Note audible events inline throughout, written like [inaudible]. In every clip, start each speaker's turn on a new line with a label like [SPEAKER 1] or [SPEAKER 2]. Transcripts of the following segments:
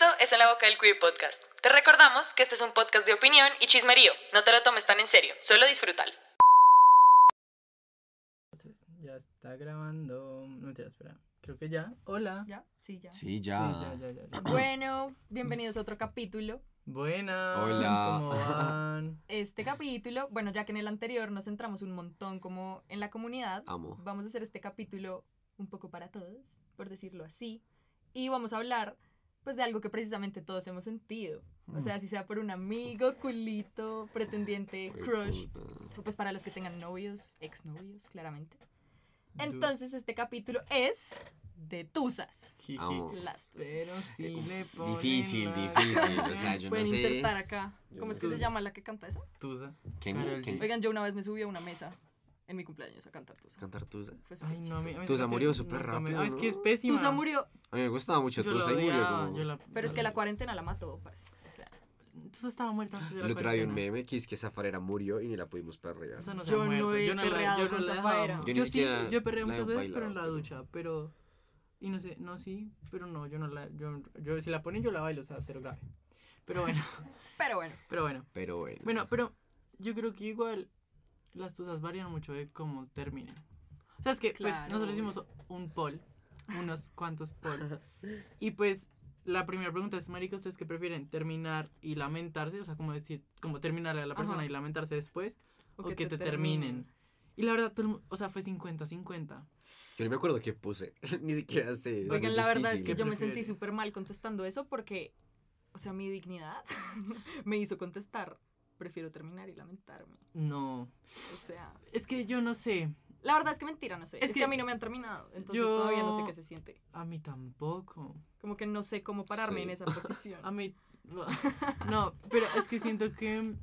[SPEAKER 1] Esto es En la Boca del Queer Podcast. Te recordamos que este es un podcast de opinión y chismerío. No te lo tomes tan en serio, solo disfrútalo.
[SPEAKER 2] Entonces, ya está grabando. No te espera. Creo que ya. Hola.
[SPEAKER 3] ¿Ya? Sí, ya.
[SPEAKER 4] Sí,
[SPEAKER 2] Sí,
[SPEAKER 4] ya.
[SPEAKER 2] ya, ya, ya, ya.
[SPEAKER 3] Bueno, bienvenidos a otro capítulo.
[SPEAKER 2] Buenas.
[SPEAKER 4] Hola.
[SPEAKER 2] ¿Cómo van? [laughs]
[SPEAKER 3] Este capítulo, bueno, ya que en el anterior nos centramos un montón como en la comunidad,
[SPEAKER 4] Amo.
[SPEAKER 3] vamos a hacer este capítulo un poco para todos, por decirlo así, y vamos a hablar pues de algo que precisamente todos hemos sentido. O sea, si sea por un amigo, culito, pretendiente, crush, o pues para los que tengan novios, exnovios, claramente. Entonces, este capítulo es de tusas. Las tusas.
[SPEAKER 2] Pero sí le ponen
[SPEAKER 4] Difícil, difícil. O sea, yo no
[SPEAKER 3] Pueden
[SPEAKER 4] sé.
[SPEAKER 3] insertar acá. ¿Cómo es que se llama la que canta eso?
[SPEAKER 2] Tusa.
[SPEAKER 4] Kenny,
[SPEAKER 2] Karol G.
[SPEAKER 4] Kenny.
[SPEAKER 3] Oigan, yo una vez me subí a una mesa en mi cumpleaños a cantar Tusa.
[SPEAKER 4] Cantar Tusa.
[SPEAKER 3] Fue
[SPEAKER 2] Ay, no, a mí, a mí
[SPEAKER 4] Tusa murió súper rápido,
[SPEAKER 2] Ah, es que es
[SPEAKER 4] ¿no?
[SPEAKER 2] pésima.
[SPEAKER 3] Tusa murió,
[SPEAKER 4] A mí me gustaba mucho
[SPEAKER 2] Yo
[SPEAKER 4] Tusa y murió como...
[SPEAKER 2] yo la-
[SPEAKER 3] pero es que la cuarentena la mató, parece. O sea,
[SPEAKER 2] Tusa estaba muerta antes de la
[SPEAKER 4] El otro día vi un meme que es que Zafarera murió y ni la pudimos perrear.
[SPEAKER 2] O sea, no se
[SPEAKER 3] Yo no
[SPEAKER 2] muerto.
[SPEAKER 3] he
[SPEAKER 2] yo no
[SPEAKER 3] perreado
[SPEAKER 2] yo
[SPEAKER 3] con
[SPEAKER 2] no la he
[SPEAKER 3] Zafaera.
[SPEAKER 4] Yo
[SPEAKER 2] Yo, sí, yo he perreado
[SPEAKER 4] la he
[SPEAKER 2] muchas veces, pero en la ducha, pero... Y no sé, no, sí, pero no, yo no la... Yo, yo si la ponen, yo la bailo, o sea, cero grave. Pero bueno, [laughs]
[SPEAKER 3] pero bueno.
[SPEAKER 2] pero bueno.
[SPEAKER 4] Pero bueno.
[SPEAKER 2] Bueno, pero yo creo que igual las tusas varían mucho de cómo terminen. O sea, es que pues
[SPEAKER 3] Claro,
[SPEAKER 2] nosotros
[SPEAKER 3] obvio.
[SPEAKER 2] hicimos un poll, unos cuantos polls. Y pues la primera pregunta es, marica, ¿ustedes qué prefieren? ¿Terminar y lamentarse? O sea, como decir, como terminarle a la persona
[SPEAKER 3] Ajá.
[SPEAKER 2] y lamentarse después. O, que, te, terminen. Y la verdad, todo o sea, fue 50-50.
[SPEAKER 4] Yo no me acuerdo qué puse. [laughs] Ni siquiera sé.
[SPEAKER 3] Oigan, la verdad es que
[SPEAKER 2] ¿Qué
[SPEAKER 3] yo me sentí súper mal contestando eso porque, o sea, mi dignidad [laughs] me hizo contestar. Prefiero terminar y lamentarme.
[SPEAKER 2] No.
[SPEAKER 3] O sea,
[SPEAKER 2] Es que yo no sé.
[SPEAKER 3] la verdad es que mentira, no sé.
[SPEAKER 2] Es
[SPEAKER 3] Es, que,
[SPEAKER 2] que
[SPEAKER 3] a mí no me han terminado, entonces
[SPEAKER 2] yo-
[SPEAKER 3] todavía no sé qué se siente.
[SPEAKER 2] A mí tampoco.
[SPEAKER 3] Como que no sé cómo pararme
[SPEAKER 4] Sí.
[SPEAKER 3] en esa [laughs] posición.
[SPEAKER 2] A mí. No, pero es que siento que.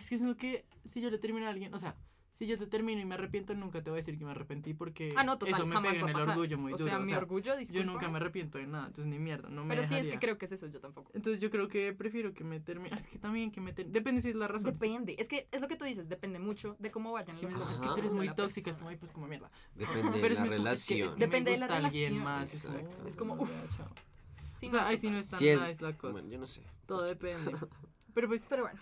[SPEAKER 2] Es que siento que si yo le termino a alguien. O sea, si yo te termino y me arrepiento, nunca te voy a decir que me arrepentí porque.
[SPEAKER 3] Ah, no, total,
[SPEAKER 2] Eso me
[SPEAKER 3] jamás
[SPEAKER 2] pega en el orgullo muy
[SPEAKER 3] o
[SPEAKER 2] duro.
[SPEAKER 3] sea,
[SPEAKER 2] o
[SPEAKER 3] mi
[SPEAKER 2] sea,
[SPEAKER 3] orgullo,
[SPEAKER 2] yo
[SPEAKER 3] disculpa.
[SPEAKER 2] nunca me arrepiento de nada, entonces ni mierda. No me
[SPEAKER 3] Pero sí es
[SPEAKER 2] dejaría.
[SPEAKER 3] que creo que es eso, yo tampoco.
[SPEAKER 2] Entonces yo creo que prefiero que me termine. Es que también que me termine. Depende si es la razón.
[SPEAKER 3] Depende, es que es lo que tú dices, depende mucho de cómo vayan
[SPEAKER 2] Sí,
[SPEAKER 3] las
[SPEAKER 2] porque
[SPEAKER 3] cosas.
[SPEAKER 2] es que tú eres
[SPEAKER 3] de
[SPEAKER 2] muy tóxica, es como, ay, pues como mierda.
[SPEAKER 4] Depende [laughs] de
[SPEAKER 2] Pero es
[SPEAKER 4] la
[SPEAKER 2] mismo, es que, es
[SPEAKER 4] relación.
[SPEAKER 2] que
[SPEAKER 3] Depende
[SPEAKER 2] me
[SPEAKER 3] de la
[SPEAKER 2] gusta alguien
[SPEAKER 3] relación,
[SPEAKER 2] más. Es como,
[SPEAKER 4] exacto.
[SPEAKER 3] Es como,
[SPEAKER 2] no,
[SPEAKER 3] uf.
[SPEAKER 2] ya, chao.
[SPEAKER 3] Sí,
[SPEAKER 2] o sea, ahí sí no es tan
[SPEAKER 4] es-
[SPEAKER 2] nice la cosa.
[SPEAKER 4] Bueno, yo no sé.
[SPEAKER 2] Todo depende. [laughs] Pero pues,
[SPEAKER 3] Pero bueno,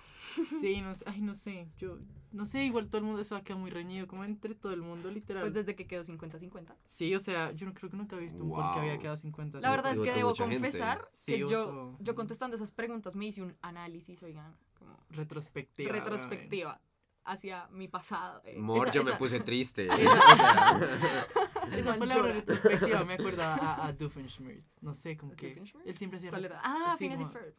[SPEAKER 2] sí, [laughs] no sé, ay, no sé, yo, no sé, igual todo el mundo eso va a quedar muy reñido, como entre todo el mundo, literal.
[SPEAKER 3] pues desde que quedó 50-50.
[SPEAKER 2] Sí, o sea, yo no creo que nunca he visto un poll que había quedado 50.
[SPEAKER 3] La verdad es que debo confesar
[SPEAKER 2] Sí,
[SPEAKER 3] que yo, yo contestando esas preguntas me hice un análisis, oigan, como
[SPEAKER 2] Retrospectiva.
[SPEAKER 3] retrospectiva hacia mi pasado. eh.
[SPEAKER 4] Mor,
[SPEAKER 2] Esa-
[SPEAKER 4] yo me
[SPEAKER 2] esa-
[SPEAKER 4] puse triste. [laughs]
[SPEAKER 2] Esa-. [laughs] Esa fue la retrospectiva, me acuerdo a, a Doofenshmirtz. No sé, como que.
[SPEAKER 3] Doofenshmirtz?
[SPEAKER 2] Él siempre hacía.
[SPEAKER 3] ¿Cuál era? Ah, Phineas y Ferb.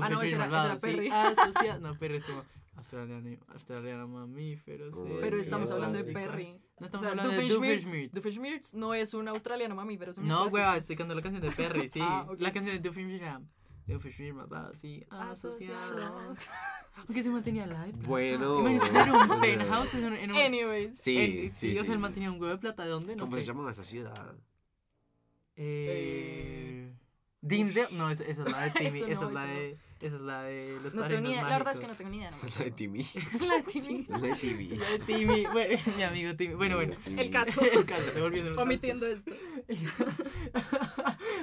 [SPEAKER 3] Ah, no, ese era,
[SPEAKER 2] sí.
[SPEAKER 3] Perry.
[SPEAKER 2] Asocia- [laughs] No, Perry es como. Australiano, australiano mamífero, sí.
[SPEAKER 3] Pero estamos hablando de. Perry.
[SPEAKER 2] No
[SPEAKER 3] O
[SPEAKER 2] estamos
[SPEAKER 3] sea,
[SPEAKER 2] hablando de
[SPEAKER 3] Doofenshmirtz-
[SPEAKER 2] Doofenshmirtz.
[SPEAKER 3] No es un australiano mamífero.
[SPEAKER 2] No, hueva, estoy cantando la canción de Perry, sí.
[SPEAKER 3] Ah.
[SPEAKER 2] La canción de Doofenshmirtz era. Doofenshmirtz malvado, sí. Asociados. Aunque [laughs] se mantenía la de plata.
[SPEAKER 4] Bueno.
[SPEAKER 2] Imagínate un [laughs] penthouse en un. En un
[SPEAKER 3] Anyways.
[SPEAKER 4] Sí,
[SPEAKER 2] en-
[SPEAKER 4] sí,
[SPEAKER 2] O sea, él
[SPEAKER 4] sí.
[SPEAKER 2] mantenía un huevo de plata. ¿De dónde? No
[SPEAKER 4] ¿Cómo
[SPEAKER 2] sé.
[SPEAKER 4] se llamaba esa ciudad?
[SPEAKER 2] Eh. Dimsdale. No, esa, esa es la de [laughs] Timmy.
[SPEAKER 3] Eso
[SPEAKER 2] esa
[SPEAKER 3] no,
[SPEAKER 2] es la de. Esa es la de los
[SPEAKER 3] No tengo ni idea. La verdad es que no tengo ni idea. no
[SPEAKER 4] Esa es la de. Timmy.
[SPEAKER 3] La de Timmy.
[SPEAKER 4] La de Timmy.
[SPEAKER 2] La de Timmy. Bueno, mi amigo Timmy. Bueno, bueno.
[SPEAKER 3] El caso.
[SPEAKER 2] El caso, devolviendo
[SPEAKER 3] Omitiendo esto.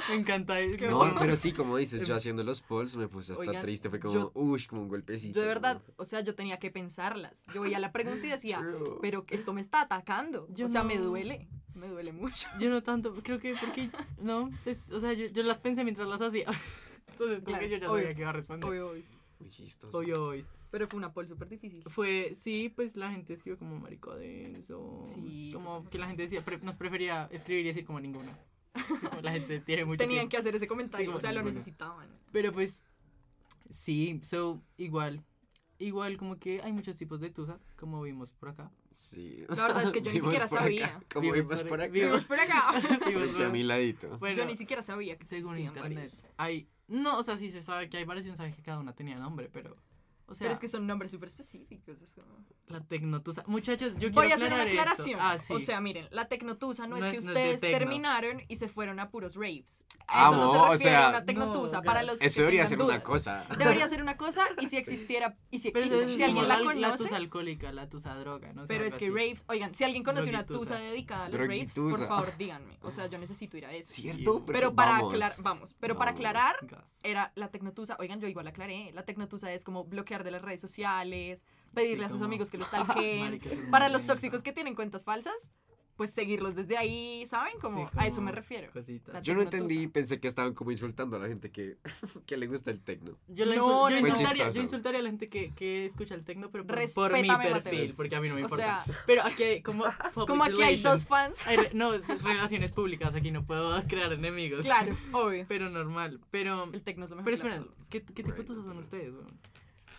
[SPEAKER 2] Me encanta.
[SPEAKER 4] No,
[SPEAKER 3] bueno.
[SPEAKER 4] pero sí, como dices, yo haciendo los polls me puse hasta
[SPEAKER 3] Oigan,
[SPEAKER 4] triste. Fue como,
[SPEAKER 3] yo-
[SPEAKER 4] uy, como un golpecito.
[SPEAKER 3] Yo de verdad, o sea, yo tenía que pensarlas. Yo veía la pregunta y decía,
[SPEAKER 4] True.
[SPEAKER 3] pero esto me está atacando.
[SPEAKER 2] Yo
[SPEAKER 3] o sea, me duele. Me duele mucho.
[SPEAKER 2] Yo no tanto, creo que porque, no, pues, o sea, yo, yo las pensé mientras las hacía. Entonces, como
[SPEAKER 3] Claro,
[SPEAKER 2] que yo ya
[SPEAKER 3] obvio,
[SPEAKER 2] sabía que iba a responder.
[SPEAKER 3] Obvio, obvio.
[SPEAKER 4] Muy chistoso.
[SPEAKER 2] Obvio, obvio.
[SPEAKER 3] Pero fue una poll súper difícil.
[SPEAKER 2] Fue, sí, pues la gente escribió como marico denso.
[SPEAKER 3] Sí,
[SPEAKER 2] Como que la gente decía, pre- nos prefería escribir y decir como ninguno. [laughs] Como la gente tiene mucho
[SPEAKER 3] Tenían
[SPEAKER 2] tiempo.
[SPEAKER 3] que hacer ese comentario.
[SPEAKER 2] Sí,
[SPEAKER 3] o sea, lo
[SPEAKER 2] bueno.
[SPEAKER 3] necesitaban.
[SPEAKER 2] Pero pues, sí, so, igual. Igual como que hay muchos tipos de tusa, como vimos por acá.
[SPEAKER 4] Sí.
[SPEAKER 3] La verdad es que yo ni [laughs] siquiera
[SPEAKER 4] por
[SPEAKER 3] sabía.
[SPEAKER 4] Como
[SPEAKER 2] Vimos
[SPEAKER 4] vimos
[SPEAKER 2] por-
[SPEAKER 4] por acá.
[SPEAKER 2] vimos-
[SPEAKER 3] por acá. [laughs]
[SPEAKER 2] Vimos
[SPEAKER 4] Aquí a
[SPEAKER 2] por-
[SPEAKER 4] mi ladito.
[SPEAKER 2] Bueno,
[SPEAKER 3] yo ni siquiera sabía que
[SPEAKER 2] según internet,
[SPEAKER 3] varios.
[SPEAKER 2] hay, no, o sea, sí se sabe que hay varios y no sabe que cada una tenía nombre, pero, o sea,
[SPEAKER 3] Pero es que son nombres súper específicos. Es como...
[SPEAKER 2] la tecnotusa, muchachos, yo
[SPEAKER 3] Voy
[SPEAKER 2] quiero
[SPEAKER 3] a hacer una aclaración.
[SPEAKER 2] Ah, sí.
[SPEAKER 3] O sea, miren, la tecnotusa no,
[SPEAKER 2] No
[SPEAKER 3] es que
[SPEAKER 2] no es
[SPEAKER 3] ustedes terminaron y se fueron a puros raves. a eso no se refiere
[SPEAKER 4] sea,
[SPEAKER 3] una tecnotusa
[SPEAKER 2] no,
[SPEAKER 3] para
[SPEAKER 2] gas.
[SPEAKER 3] los que
[SPEAKER 4] Eso debería ser una cosa.
[SPEAKER 3] Debería ser una cosa y si existiera y si
[SPEAKER 2] Pero
[SPEAKER 3] existe,
[SPEAKER 2] es
[SPEAKER 3] si alguien la
[SPEAKER 2] la,
[SPEAKER 3] conoce.
[SPEAKER 2] la tusa alcohólica, la tusa droga, no sé.
[SPEAKER 3] Pero es que
[SPEAKER 2] así.
[SPEAKER 3] raves, oigan, si alguien conoce una tusa dedicada a los raves, por favor díganme. O sea, yo necesito ir a eso.
[SPEAKER 4] ¿Cierto?
[SPEAKER 3] Pero para
[SPEAKER 4] vamos.
[SPEAKER 3] aclarar, vamos, pero para aclarar, era la tecnotusa, oigan, yo igual aclaré, la tecnotusa es como bloquear de las redes sociales, pedirle
[SPEAKER 2] Sí,
[SPEAKER 3] a sus
[SPEAKER 2] como-
[SPEAKER 3] amigos que lo stalkeen, [laughs]
[SPEAKER 2] Marica, eso es
[SPEAKER 3] para los tóxicos que tienen cuentas falsas, pues seguirlos desde ahí, ¿saben? Como
[SPEAKER 2] Sí,
[SPEAKER 3] a eso
[SPEAKER 2] como
[SPEAKER 3] me refiero.
[SPEAKER 2] Cositas.
[SPEAKER 4] Yo no entendí, pensé que estaban como insultando a la gente que, [laughs] que le gusta el tecno.
[SPEAKER 2] Yo,
[SPEAKER 3] No,
[SPEAKER 2] insul- yo insultaría, yo insultaría a la gente que, que escucha el tecno, pero por, por mi perfil,
[SPEAKER 3] Mateus.
[SPEAKER 2] porque a mí no me
[SPEAKER 3] O
[SPEAKER 2] importa.
[SPEAKER 3] sea,
[SPEAKER 2] pero aquí hay como [laughs]
[SPEAKER 3] como aquí hay dos
[SPEAKER 2] relations.
[SPEAKER 3] fans,
[SPEAKER 2] Hay re- no, es relaciones públicas, aquí no puedo crear enemigos.
[SPEAKER 3] claro, obvio.
[SPEAKER 2] Pero normal. Pero,
[SPEAKER 3] El tecno es lo mejor.
[SPEAKER 2] pero
[SPEAKER 3] solo.
[SPEAKER 2] ¿qué, qué tipo de
[SPEAKER 4] Right,
[SPEAKER 2] tusas son
[SPEAKER 4] right.
[SPEAKER 2] ustedes? weón?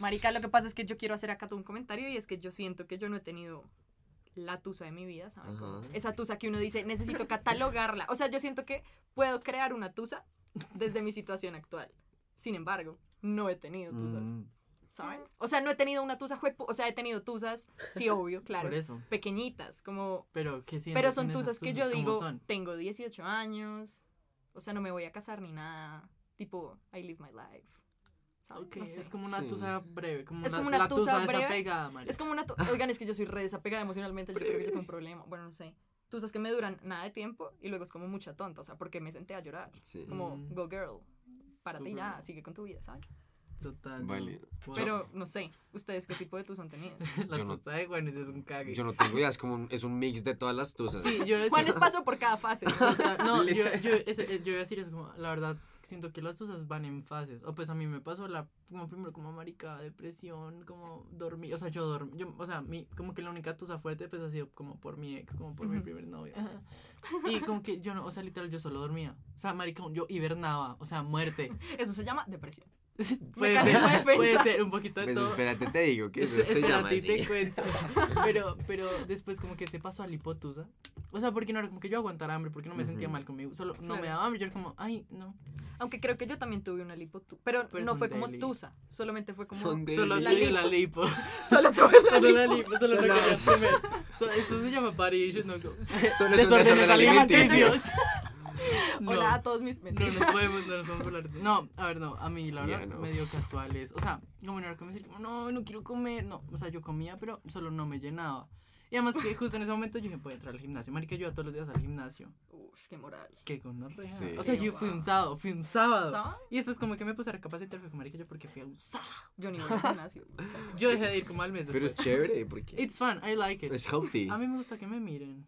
[SPEAKER 3] Marica, lo que pasa es que yo quiero hacer acá todo un comentario y es que yo siento que yo no he tenido la tusa de mi vida, ¿saben?
[SPEAKER 4] Ajá.
[SPEAKER 3] esa tusa que uno dice, necesito catalogarla. O sea, yo siento que puedo crear una tusa desde mi situación actual. Sin embargo, no he tenido tusas,
[SPEAKER 4] Mm.
[SPEAKER 3] ¿saben? O sea, no he tenido una tusa, o sea, he tenido tusas, sí, obvio, [laughs] claro,
[SPEAKER 2] Por eso.
[SPEAKER 3] pequeñitas, como...
[SPEAKER 2] Pero, ¿qué
[SPEAKER 3] Pero son tusas que yo
[SPEAKER 2] ¿Cómo
[SPEAKER 3] digo,
[SPEAKER 2] son?
[SPEAKER 3] tengo 18 años, o sea, no me voy a casar ni nada, tipo, I live my life. ¿Saben?
[SPEAKER 2] Ok,
[SPEAKER 3] No sé.
[SPEAKER 2] es como una
[SPEAKER 4] Sí.
[SPEAKER 2] tusa breve, como
[SPEAKER 3] Es
[SPEAKER 2] una,
[SPEAKER 3] como una
[SPEAKER 2] la
[SPEAKER 3] tusa
[SPEAKER 2] tusa
[SPEAKER 3] breve.
[SPEAKER 2] desapegada, María.
[SPEAKER 3] Es como una... tu- Oigan, es que yo soy re desapegada emocionalmente, yo creo que yo tengo un problema. Bueno, no sé. Tusas que me duran nada de tiempo y luego es como mucha tonta, o sea, porque me senté a llorar.
[SPEAKER 4] Sí.
[SPEAKER 3] Como,
[SPEAKER 2] Mm.
[SPEAKER 3] go girl, párate
[SPEAKER 2] Go
[SPEAKER 3] ya,
[SPEAKER 2] girl.
[SPEAKER 3] sigue con tu vida, ¿sabes?
[SPEAKER 2] Total.
[SPEAKER 4] Vale.
[SPEAKER 2] wow.
[SPEAKER 3] Pero, no sé, ¿ustedes qué tipo de tus han tenido? [laughs]
[SPEAKER 2] la
[SPEAKER 4] yo no-
[SPEAKER 2] de Juanes es un cague.
[SPEAKER 4] Yo no tengo idea, es como un, es un mix de todas las tusas.
[SPEAKER 2] Sí, yo
[SPEAKER 3] Juan [laughs]
[SPEAKER 2] decía-
[SPEAKER 3] les paso por cada fase. [laughs]
[SPEAKER 2] No, yo, yo, ese- es- yo iba a decir eso como, la verdad, siento que las tusas van en fases. O pues a mí me pasó la, como primero como marica, depresión, como dormir, o sea, yo dormí, yo, o sea, mi, como que la única tusa fuerte pues ha sido como por mi ex, como por mi primer novio. Y como que yo no, o sea, literal, yo solo dormía. O sea, marica, yo hibernaba, o sea, muerte.
[SPEAKER 3] Eso se llama depresión.
[SPEAKER 2] Puede, ser, puede ser un poquito de
[SPEAKER 4] Pues
[SPEAKER 2] todo.
[SPEAKER 4] espérate, te digo que eso
[SPEAKER 2] Es-
[SPEAKER 4] se
[SPEAKER 2] espera,
[SPEAKER 4] llama
[SPEAKER 2] a ti
[SPEAKER 4] así.
[SPEAKER 2] te cuento. Pero, pero después como que se pasó a la hipotusa. O sea, porque no era como que yo aguantara hambre, porque no me sentía mal conmigo. Solo no
[SPEAKER 3] Claro.
[SPEAKER 2] me daba hambre. Yo era como, ay, no.
[SPEAKER 3] Aunque creo que yo también tuve una lipotusa. Pero,
[SPEAKER 2] Pero
[SPEAKER 3] no fue como tusa. Solamente fue como.
[SPEAKER 4] Son
[SPEAKER 2] Solo
[SPEAKER 3] La lipo.
[SPEAKER 2] la lipo.
[SPEAKER 3] Solo tuve
[SPEAKER 2] Solo la lipo, solo
[SPEAKER 4] Solo-.
[SPEAKER 2] So- eso se llama parillos, [laughs] no.
[SPEAKER 4] Solo es
[SPEAKER 2] Desórdenes alimenticios. [laughs]
[SPEAKER 4] alimenticio. [laughs]
[SPEAKER 3] Hola a todos mis
[SPEAKER 2] No
[SPEAKER 3] mentiras.
[SPEAKER 2] nos podemos, no nos podemos hablar de eso. No, a ver, no, a mí la verdad
[SPEAKER 4] Ya, no.
[SPEAKER 2] medio casuales. O sea, como no era como decir, como, no, no quiero comer. No, o sea, yo comía, pero solo no me llenaba. Y además que justo en ese momento yo dije, puedo entrar al gimnasio. Marica, yo iba todos los días al gimnasio.
[SPEAKER 3] Uf, qué moral.
[SPEAKER 2] Que con
[SPEAKER 4] Sí.
[SPEAKER 2] O sea, yo fui un sábado, fui un sábado. Y después como que me puse a recapacitar, fue marica, yo porque fui a un sábado.
[SPEAKER 3] Yo ni voy al gimnasio. o sea,
[SPEAKER 2] Yo dejé de ir como al mes
[SPEAKER 4] Pero
[SPEAKER 2] después.
[SPEAKER 4] es chévere, porque
[SPEAKER 2] It's fun, I like it.
[SPEAKER 4] es healthy.
[SPEAKER 2] A mí me gusta que me miren.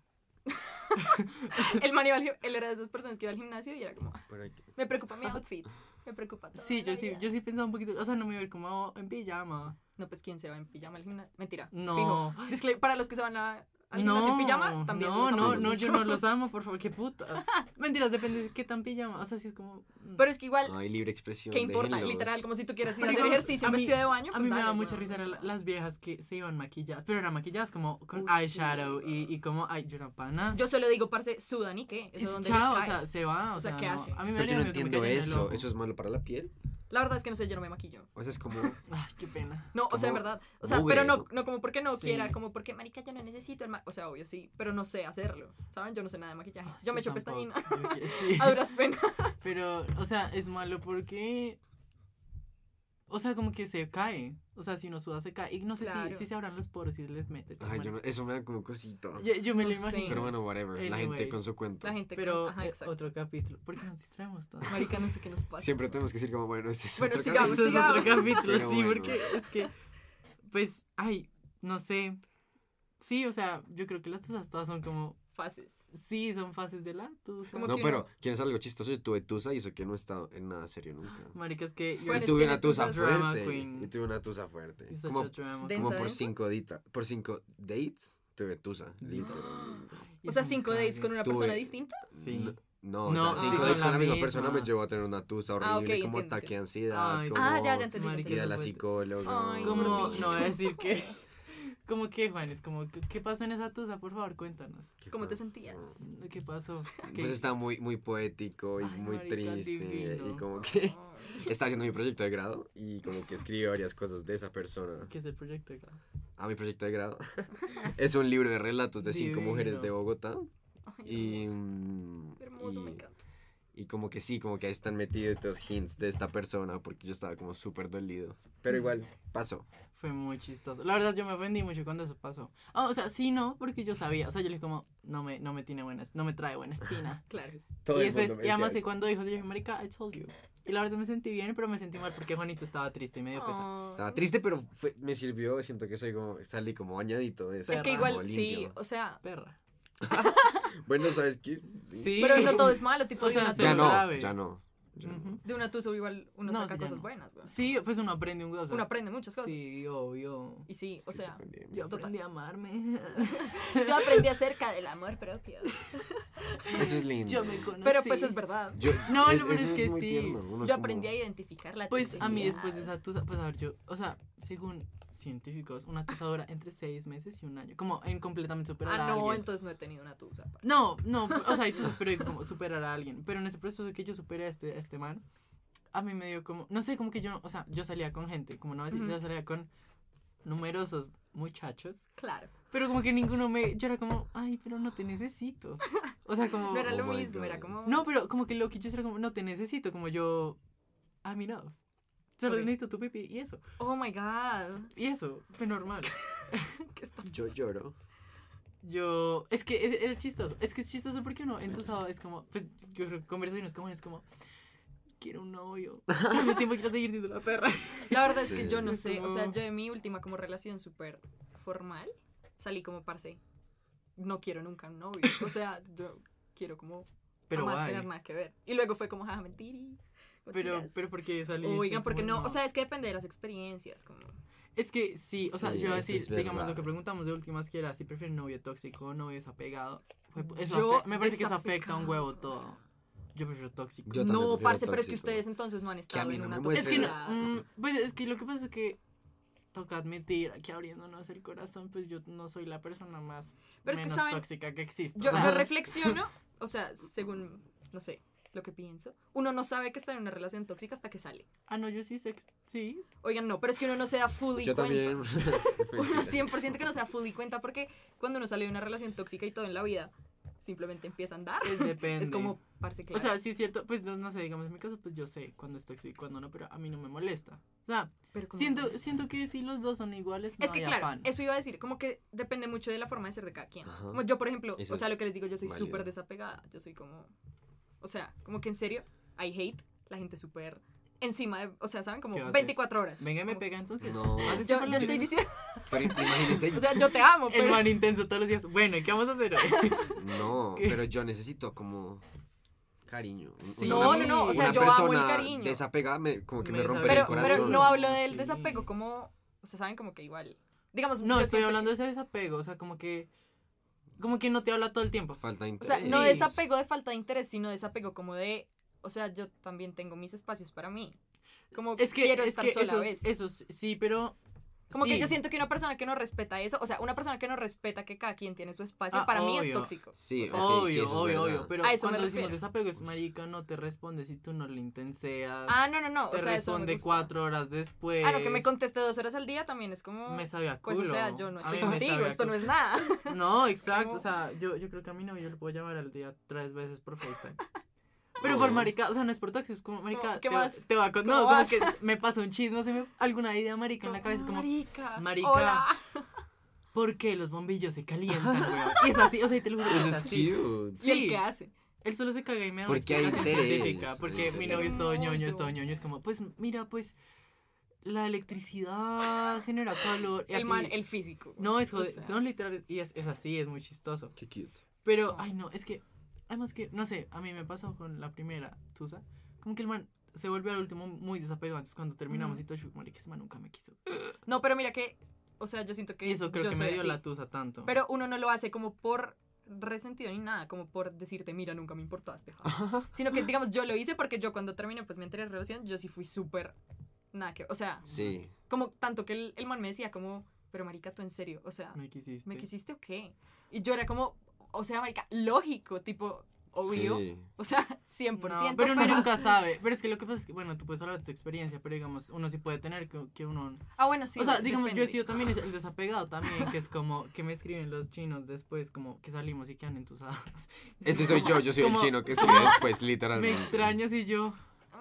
[SPEAKER 3] El man iba al él era de esas personas que iba al gimnasio y era como, "Ah,
[SPEAKER 4] Pero hay que-
[SPEAKER 3] me preocupa mi outfit. Me preocupa todo.
[SPEAKER 2] Sí, yo sí,
[SPEAKER 3] vida".
[SPEAKER 2] yo sí pensaba un poquito, o sea, no me iba a ir como en pijama.
[SPEAKER 3] No, pues quién se va en pijama al gimnasio. Mentira.
[SPEAKER 2] No.
[SPEAKER 3] Fijo. Para los que se van a, al
[SPEAKER 2] No,
[SPEAKER 3] en pijama, también.
[SPEAKER 2] no,
[SPEAKER 3] los
[SPEAKER 2] no, no, yo
[SPEAKER 3] mucho.
[SPEAKER 2] no los amo, por favor, qué putas. [laughs] Mentiras, depende de qué tan pijama, o sea, si es como... mm.
[SPEAKER 3] Pero es que igual,
[SPEAKER 4] Hay libre expresión.
[SPEAKER 3] ¿qué importa?
[SPEAKER 4] déjenlos.
[SPEAKER 3] Literal, como si tú quieras ir a hacer ejercicio
[SPEAKER 2] a
[SPEAKER 3] en
[SPEAKER 2] mí-
[SPEAKER 3] vestido de baño.
[SPEAKER 2] A
[SPEAKER 3] pues
[SPEAKER 2] mí me
[SPEAKER 3] dale,
[SPEAKER 2] da mucha risa
[SPEAKER 3] o
[SPEAKER 2] las viejas que se iban maquilladas, pero eran maquilladas como con
[SPEAKER 3] Uy,
[SPEAKER 2] eyeshadow
[SPEAKER 3] sí,
[SPEAKER 2] y, y como, ay, yo era pana.
[SPEAKER 3] Yo solo digo, parce, sudan y qué.
[SPEAKER 2] Es
[SPEAKER 3] Eso donde
[SPEAKER 2] chao, o
[SPEAKER 3] les cae.
[SPEAKER 2] sea, se va, o,
[SPEAKER 3] O sea, ¿qué
[SPEAKER 2] no.
[SPEAKER 3] hace?
[SPEAKER 2] A mí me
[SPEAKER 4] Pero yo no
[SPEAKER 2] me
[SPEAKER 4] entiendo eso. ¿Eso es malo para la piel?
[SPEAKER 3] La verdad es que no sé, yo no me maquillo.
[SPEAKER 4] O sea, es como... [laughs]
[SPEAKER 2] Ay, qué pena.
[SPEAKER 3] No, o sea, en verdad. O sea,
[SPEAKER 4] mugre,
[SPEAKER 3] pero no,
[SPEAKER 4] ¿no?
[SPEAKER 3] como porque no
[SPEAKER 2] Sí.
[SPEAKER 3] quiera, como porque, marica, yo no necesito el ma O sea, obvio, sí, pero no sé hacerlo. ¿Saben? Yo no sé nada de maquillaje. Yo me echo pestañina.
[SPEAKER 2] Sí. [laughs]
[SPEAKER 3] A duras penas.
[SPEAKER 2] Pero, o sea, es malo porque. O sea, como que se cae. O sea, si uno suda, se cae. Y no sé
[SPEAKER 3] Claro.
[SPEAKER 2] si, si se abran los poros y les mete.
[SPEAKER 4] Ay, yo no, eso me da como cosito.
[SPEAKER 2] yo, yo me lo
[SPEAKER 3] No sé.
[SPEAKER 2] imagino.
[SPEAKER 4] Pero bueno, whatever. La gente con su cuento.
[SPEAKER 3] La gente.
[SPEAKER 2] Pero,
[SPEAKER 3] Ajá,
[SPEAKER 2] eh, otro capítulo. ¿Por qué nos distraemos todos?
[SPEAKER 3] Marica, no sé qué nos pasa.
[SPEAKER 4] Siempre tenemos que decir como, bueno, este es
[SPEAKER 3] Bueno,
[SPEAKER 4] otro
[SPEAKER 3] sigamos,
[SPEAKER 2] Eso es
[SPEAKER 4] capítulo.
[SPEAKER 2] otro capítulo,
[SPEAKER 4] Pero
[SPEAKER 2] sí,
[SPEAKER 4] bueno.
[SPEAKER 2] porque es que. Pues, ay, no sé. Sí, o sea, yo creo que las tusas todas son como.
[SPEAKER 3] Fases.
[SPEAKER 2] Sí, son fases de la tusa.
[SPEAKER 3] Como
[SPEAKER 4] No,
[SPEAKER 3] que
[SPEAKER 4] pero
[SPEAKER 3] uno-
[SPEAKER 4] ¿quieres algo chistoso? Yo tuve tusa y eso que no he estado en nada serio nunca. [gasps]
[SPEAKER 2] Marica, es que.
[SPEAKER 4] Yo
[SPEAKER 3] Bueno,
[SPEAKER 4] tuve
[SPEAKER 3] sí,
[SPEAKER 4] una tusa fuerte.
[SPEAKER 2] queen.
[SPEAKER 4] Y tuve una tusa fuerte. Como, como por cinco dita, por cinco dates tuve tusa. [gasps] [gasps]
[SPEAKER 3] O sea, cinco dates con una
[SPEAKER 4] Tuve-
[SPEAKER 3] persona distinta.
[SPEAKER 2] Sí.
[SPEAKER 4] No, no,
[SPEAKER 2] No,
[SPEAKER 4] o sea,
[SPEAKER 3] sí,
[SPEAKER 4] cinco dates con la misma
[SPEAKER 2] misma.
[SPEAKER 4] persona me llevó a tener una tusa horrible,
[SPEAKER 3] Ah, ok,
[SPEAKER 4] como ataque de
[SPEAKER 3] entiendo.
[SPEAKER 4] ansiedad,
[SPEAKER 2] Ay,
[SPEAKER 4] como
[SPEAKER 3] Ah, ya, ya entendí.
[SPEAKER 2] Marica,
[SPEAKER 4] ir a la psicóloga.
[SPEAKER 3] Ay, gordito.
[SPEAKER 2] No voy a decir que. ¿Cómo que, Juan? Es como, ¿qué, pasó en esa tusa? Por favor, cuéntanos.
[SPEAKER 4] ¿Qué
[SPEAKER 3] ¿Cómo te sentías?
[SPEAKER 2] ¿Qué pasó? ¿Qué-
[SPEAKER 4] Pues está muy, muy poético y
[SPEAKER 2] Ay,
[SPEAKER 4] muy
[SPEAKER 2] marica,
[SPEAKER 4] triste.
[SPEAKER 2] divino.
[SPEAKER 4] Y como que estaba haciendo mi proyecto de grado y como que escribe varias cosas de esa persona.
[SPEAKER 2] ¿Qué es el proyecto? de grado?
[SPEAKER 4] A mi proyecto de grado. [laughs] es un libro de relatos de cinco mujeres de Bogotá.
[SPEAKER 3] Ay,
[SPEAKER 4] Y,
[SPEAKER 3] hermoso.
[SPEAKER 4] mm,
[SPEAKER 3] Hermoso, me
[SPEAKER 4] y-
[SPEAKER 3] encanta.
[SPEAKER 4] Y como que sí, como que ahí están metidos estos hints de esta persona porque yo estaba como súper dolido. Pero igual, pasó.
[SPEAKER 2] Fue muy chistoso. La verdad, yo me ofendí mucho cuando eso pasó. Ah, o sea, sí, no, porque yo sabía. O sea, yo le dije como, no me, no me tiene buena, no me trae buena espina. [laughs]
[SPEAKER 3] Claro.
[SPEAKER 4] Todo
[SPEAKER 2] y
[SPEAKER 4] el
[SPEAKER 2] después,
[SPEAKER 4] mundo me
[SPEAKER 2] y además
[SPEAKER 4] eso.
[SPEAKER 2] cuando dijo, yo dije, marica, I told you. Y la verdad me sentí bien, pero me sentí mal porque Juanito estaba triste y me dio pesar.
[SPEAKER 3] Oh.
[SPEAKER 4] Estaba triste, pero fue- me sirvió. Siento que soy como, salí como bañadito de eso.
[SPEAKER 3] Es que igual,
[SPEAKER 4] como
[SPEAKER 3] sí,
[SPEAKER 4] limpio.
[SPEAKER 3] o sea,
[SPEAKER 2] Perra. [laughs]
[SPEAKER 4] Bueno, ¿sabes qué?
[SPEAKER 2] Sí.
[SPEAKER 3] pero no todo [laughs] es malo, tipo
[SPEAKER 2] O
[SPEAKER 3] de
[SPEAKER 2] sea,
[SPEAKER 4] Ya no,
[SPEAKER 2] sabe.
[SPEAKER 4] ya no. ya no.
[SPEAKER 2] Ujú.
[SPEAKER 3] De una tusa igual uno
[SPEAKER 2] No,
[SPEAKER 3] saca
[SPEAKER 2] sí,
[SPEAKER 3] cosas
[SPEAKER 2] no.
[SPEAKER 3] buenas, güey.
[SPEAKER 2] Sí, pues uno aprende un gozo.
[SPEAKER 3] Uno aprende muchas cosas.
[SPEAKER 2] Sí, obvio.
[SPEAKER 3] Y sí, o
[SPEAKER 4] Sí,
[SPEAKER 3] sea,
[SPEAKER 4] aprendí.
[SPEAKER 2] Yo
[SPEAKER 3] Total.
[SPEAKER 2] aprendí a amarme. [laughs]
[SPEAKER 3] yo aprendí acerca del amor propio.
[SPEAKER 4] Eso es lindo.
[SPEAKER 2] Yo me conocí.
[SPEAKER 3] Pero pues es verdad.
[SPEAKER 4] Yo-
[SPEAKER 2] No, no, pero es que sí.
[SPEAKER 4] tierno, es
[SPEAKER 3] Yo
[SPEAKER 4] como-
[SPEAKER 3] aprendí a identificar la
[SPEAKER 2] Pues a mí después de esa tusa, pues a ver, yo, o sea, según científicos, una tusa dura entre seis meses y un año. Como en completamente superar
[SPEAKER 3] Ah,
[SPEAKER 2] a
[SPEAKER 3] no,
[SPEAKER 2] alguien.
[SPEAKER 3] entonces no he tenido una tusa.
[SPEAKER 2] No, no, o sea, tusas, pero digo como superar a alguien. Pero en ese proceso de que yo superé a este, a este man, a mí me dio como, no sé, como que yo, o sea, yo salía con gente, como no decir,
[SPEAKER 3] Ujú.
[SPEAKER 2] yo salía con numerosos muchachos,
[SPEAKER 3] Claro.
[SPEAKER 2] pero como que ninguno me, yo era como, ay, pero no te necesito. O sea, como... [laughs]
[SPEAKER 3] No era
[SPEAKER 4] Oh
[SPEAKER 3] lo
[SPEAKER 4] my
[SPEAKER 3] mismo,
[SPEAKER 4] God.
[SPEAKER 3] era como.
[SPEAKER 2] No, pero como que lo que yo era como, no te necesito, como yo, I'm enough. Solo
[SPEAKER 3] Ok.
[SPEAKER 2] necesito tu pipi y eso.
[SPEAKER 3] Oh my god.
[SPEAKER 2] Y eso, fue normal. [laughs]
[SPEAKER 3] ¿Qué está
[SPEAKER 4] Yo lloro.
[SPEAKER 2] Yo, es que es, es chistoso, es que es chistoso porque uno entusado es como, pues yo creo que conversaciones como es como, quiero un novio, pero al mismo tiempo quiero seguir siendo la perra.
[SPEAKER 3] La verdad es que
[SPEAKER 4] Sí.
[SPEAKER 3] yo no
[SPEAKER 2] Es
[SPEAKER 3] sé, o sea,
[SPEAKER 2] como-
[SPEAKER 3] yo de mi última como relación súper formal, salí como parce, no quiero nunca un novio, o sea, yo quiero como [laughs]
[SPEAKER 2] Pero guay.
[SPEAKER 3] tener nada que ver. Y luego fue como, jaja, mentiri.
[SPEAKER 2] Pero,
[SPEAKER 3] mentiras".
[SPEAKER 2] pero porque salí.
[SPEAKER 3] Oigan, porque no, o sea, es que depende de las experiencias, como...
[SPEAKER 2] Es que sí, o sea,
[SPEAKER 4] Sí,
[SPEAKER 2] yo iba a decir,
[SPEAKER 4] es
[SPEAKER 2] digamos lo que preguntamos de últimas que era si prefieren novio tóxico o novio desapegado. Eso
[SPEAKER 3] Yo
[SPEAKER 2] me parece que eso afecta un huevo
[SPEAKER 3] o
[SPEAKER 2] todo.
[SPEAKER 3] sea.
[SPEAKER 2] Yo prefiero tóxico.
[SPEAKER 4] Yo
[SPEAKER 3] no,
[SPEAKER 4] prefiero
[SPEAKER 3] parce, pero es que ustedes entonces no han
[SPEAKER 4] a
[SPEAKER 3] estado
[SPEAKER 4] mí
[SPEAKER 3] en
[SPEAKER 4] no
[SPEAKER 3] una
[SPEAKER 4] me muestre
[SPEAKER 2] Es que no, mm, pues es que lo que pasa es que toca admitir que abriéndonos el corazón, pues yo no soy la persona más
[SPEAKER 3] Pero es que,
[SPEAKER 2] menos
[SPEAKER 3] ¿saben?
[SPEAKER 2] tóxica que existe. o
[SPEAKER 3] Yo,
[SPEAKER 2] sea,
[SPEAKER 3] yo reflexiono, o sea, según, no sé, lo que pienso, uno no sabe que está en una relación tóxica hasta que sale.
[SPEAKER 2] Ah, no, yo sí sé, que- sí.
[SPEAKER 3] Oigan, no, pero es que uno no se da fully
[SPEAKER 4] Yo
[SPEAKER 3] cuenta.
[SPEAKER 4] también. [laughs]
[SPEAKER 3] Uno 100% que no se da fully cuenta porque cuando uno sale de una relación tóxica y todo en la vida, simplemente empieza a andar.
[SPEAKER 2] Es depende.
[SPEAKER 3] Es como, parce,
[SPEAKER 2] O sea, sí es cierto, pues no, no sé, digamos en mi caso, pues yo sé cuando estoy tóxico y cuando no, pero a mí no me molesta. O sea,
[SPEAKER 3] pero
[SPEAKER 2] siento, siento que si los dos son iguales, no
[SPEAKER 3] Es que
[SPEAKER 2] hay
[SPEAKER 3] claro,
[SPEAKER 2] afán.
[SPEAKER 3] eso iba a decir, como que depende mucho de la forma de ser de cada quien.
[SPEAKER 4] Ajá.
[SPEAKER 3] Como yo, por ejemplo,
[SPEAKER 4] Eso
[SPEAKER 3] o sea, lo que les digo, yo soy súper desapegada. Yo soy como, o sea, como que en serio, I hate la gente súper encima de, o sea, ¿saben? Como
[SPEAKER 2] ¿Qué va a
[SPEAKER 3] 24 horas.
[SPEAKER 2] Venga, y me
[SPEAKER 3] Como-
[SPEAKER 2] pega entonces.
[SPEAKER 4] No.
[SPEAKER 3] Yo, yo estoy diciendo, [laughs]
[SPEAKER 4] Pero imagínense.
[SPEAKER 3] o sea, yo te amo,
[SPEAKER 2] El
[SPEAKER 3] pero...
[SPEAKER 2] man intenso todos los días. Bueno, ¿y qué vamos a hacer hoy? [laughs]
[SPEAKER 4] No, [laughs]
[SPEAKER 2] ¿Qué?
[SPEAKER 4] pero yo necesito como cariño. O
[SPEAKER 2] Sí.
[SPEAKER 4] sea,
[SPEAKER 3] No,
[SPEAKER 4] una-
[SPEAKER 3] no, no, o sea,
[SPEAKER 4] una
[SPEAKER 3] yo amo el
[SPEAKER 4] persona
[SPEAKER 3] cariño.
[SPEAKER 4] Desapegada me, como que me,
[SPEAKER 2] Me
[SPEAKER 4] rompe
[SPEAKER 3] pero,
[SPEAKER 4] el corazón.
[SPEAKER 3] pero no hablo del
[SPEAKER 2] Sí.
[SPEAKER 3] desapego como, o sea, ¿saben? Como que igual, digamos,
[SPEAKER 2] No, estoy hablando
[SPEAKER 3] que-
[SPEAKER 2] de ese desapego, o sea, como que como que no te habla todo el tiempo.
[SPEAKER 4] Falta de
[SPEAKER 3] O sea,
[SPEAKER 4] interés.
[SPEAKER 3] no desapego de falta de interés, sino desapego como de, o sea, yo también tengo mis espacios para mí. Como
[SPEAKER 2] Es que,
[SPEAKER 3] quiero
[SPEAKER 2] es
[SPEAKER 3] estar
[SPEAKER 2] que
[SPEAKER 3] sola a
[SPEAKER 2] esos,
[SPEAKER 3] veces.
[SPEAKER 2] esos, sí, pero
[SPEAKER 3] Como que yo siento que una persona que no respeta eso, o sea, una persona que no respeta que cada quien tiene su espacio,
[SPEAKER 2] Ah,
[SPEAKER 3] para mí es tóxico.
[SPEAKER 4] Sí,
[SPEAKER 3] O sea,
[SPEAKER 4] ok, sí,
[SPEAKER 2] obvio,
[SPEAKER 4] eso
[SPEAKER 2] obvio, obvio, pero
[SPEAKER 3] A eso
[SPEAKER 2] cuando decimos desapego es marica, no te responde si tú no le intenseas.
[SPEAKER 3] Ah, no, no, no.
[SPEAKER 2] te
[SPEAKER 3] o sea, eso no me
[SPEAKER 2] responde
[SPEAKER 3] gusta.
[SPEAKER 2] cuatro horas después.
[SPEAKER 3] Ah, no, que me conteste dos horas al día también es como.
[SPEAKER 2] Me sabe a
[SPEAKER 3] pues,
[SPEAKER 2] culo.
[SPEAKER 3] o sea, yo no
[SPEAKER 2] A
[SPEAKER 3] estoy
[SPEAKER 2] mí me
[SPEAKER 3] contigo, esto no
[SPEAKER 2] culo.
[SPEAKER 3] es nada. [laughs]
[SPEAKER 2] No, exacto.
[SPEAKER 3] Como-
[SPEAKER 2] O sea, yo, yo creo que a mi novio lo puedo llamar al día tres veces por FaceTime. Pero por marica, o sea, no es por tóxico, es como marica.
[SPEAKER 3] ¿Qué
[SPEAKER 2] te,
[SPEAKER 3] más?
[SPEAKER 2] Te va a con-
[SPEAKER 3] ¿Cómo
[SPEAKER 2] No, como
[SPEAKER 3] vas?
[SPEAKER 2] que [laughs] me pasa un chisme, se me alguna idea marica en la cabeza, es como,
[SPEAKER 3] Marica.
[SPEAKER 2] marica.
[SPEAKER 3] Hola. [laughs]
[SPEAKER 2] ¿por qué los bombillos se calientan, [laughs] weón? Y es así, o sea, y te lo juro
[SPEAKER 4] Eso
[SPEAKER 2] es
[SPEAKER 4] es
[SPEAKER 2] así.
[SPEAKER 4] cute.
[SPEAKER 3] ¿Y el
[SPEAKER 2] Sí.
[SPEAKER 3] que hace?
[SPEAKER 2] Él solo se caga y me da una
[SPEAKER 4] Porque hay
[SPEAKER 2] explicación científica. Porque mi novio es todo ñoño, es todo ñoño. Es como, pues mira, pues la electricidad genera calor. Y
[SPEAKER 3] El
[SPEAKER 2] así.
[SPEAKER 3] man, el físico.
[SPEAKER 2] No, es
[SPEAKER 3] O
[SPEAKER 2] joder,
[SPEAKER 3] sea,
[SPEAKER 2] son literales. Y es, es así, es muy chistoso.
[SPEAKER 4] Qué cute.
[SPEAKER 2] Pero,
[SPEAKER 3] No.
[SPEAKER 2] ay, no, es que, además que, no sé, a mí me pasó con la primera Tusa. Como que el man se volvió al último muy desapegado. Entonces, cuando terminamos y todo, yo, marica, ese man nunca me quiso. [gasps]
[SPEAKER 3] No, pero mira que, o sea, yo siento que.
[SPEAKER 2] Y eso creo
[SPEAKER 3] yo
[SPEAKER 2] que me
[SPEAKER 3] soy
[SPEAKER 2] dio
[SPEAKER 3] así.
[SPEAKER 2] la Tusa tanto.
[SPEAKER 3] Pero uno no lo hace como por resentido ni nada, como por decirte, mira, nunca me importaste. ja". [laughs] Sino que, digamos, yo lo hice porque yo cuando terminé pues mi anterior relación, yo sí fui súper nada que, o sea,
[SPEAKER 4] Sí.
[SPEAKER 3] como tanto que el, el man me decía como, pero marica, tú en serio, o sea,
[SPEAKER 2] me quisiste.
[SPEAKER 3] ¿me quisiste o qué? Y yo era como, o sea, marica, lógico, tipo, obvio.
[SPEAKER 4] Sí.
[SPEAKER 3] O sea, [laughs] 100%.
[SPEAKER 2] No, pero uno nunca sabe. Pero es que lo que pasa es que, bueno, tú puedes hablar de tu experiencia, pero digamos, uno sí puede tener que, que uno...
[SPEAKER 3] Ah, bueno, sí.
[SPEAKER 2] o sea, digamos, yo he sido también el [laughs] desapegado también, que es como que me escriben los chinos después, como que salimos y quedan entusados.
[SPEAKER 4] Ese soy yo, yo soy
[SPEAKER 2] Como-
[SPEAKER 4] el chino que escribe después, [laughs]
[SPEAKER 2] Me
[SPEAKER 4] literalmente.
[SPEAKER 2] extrañas y yo,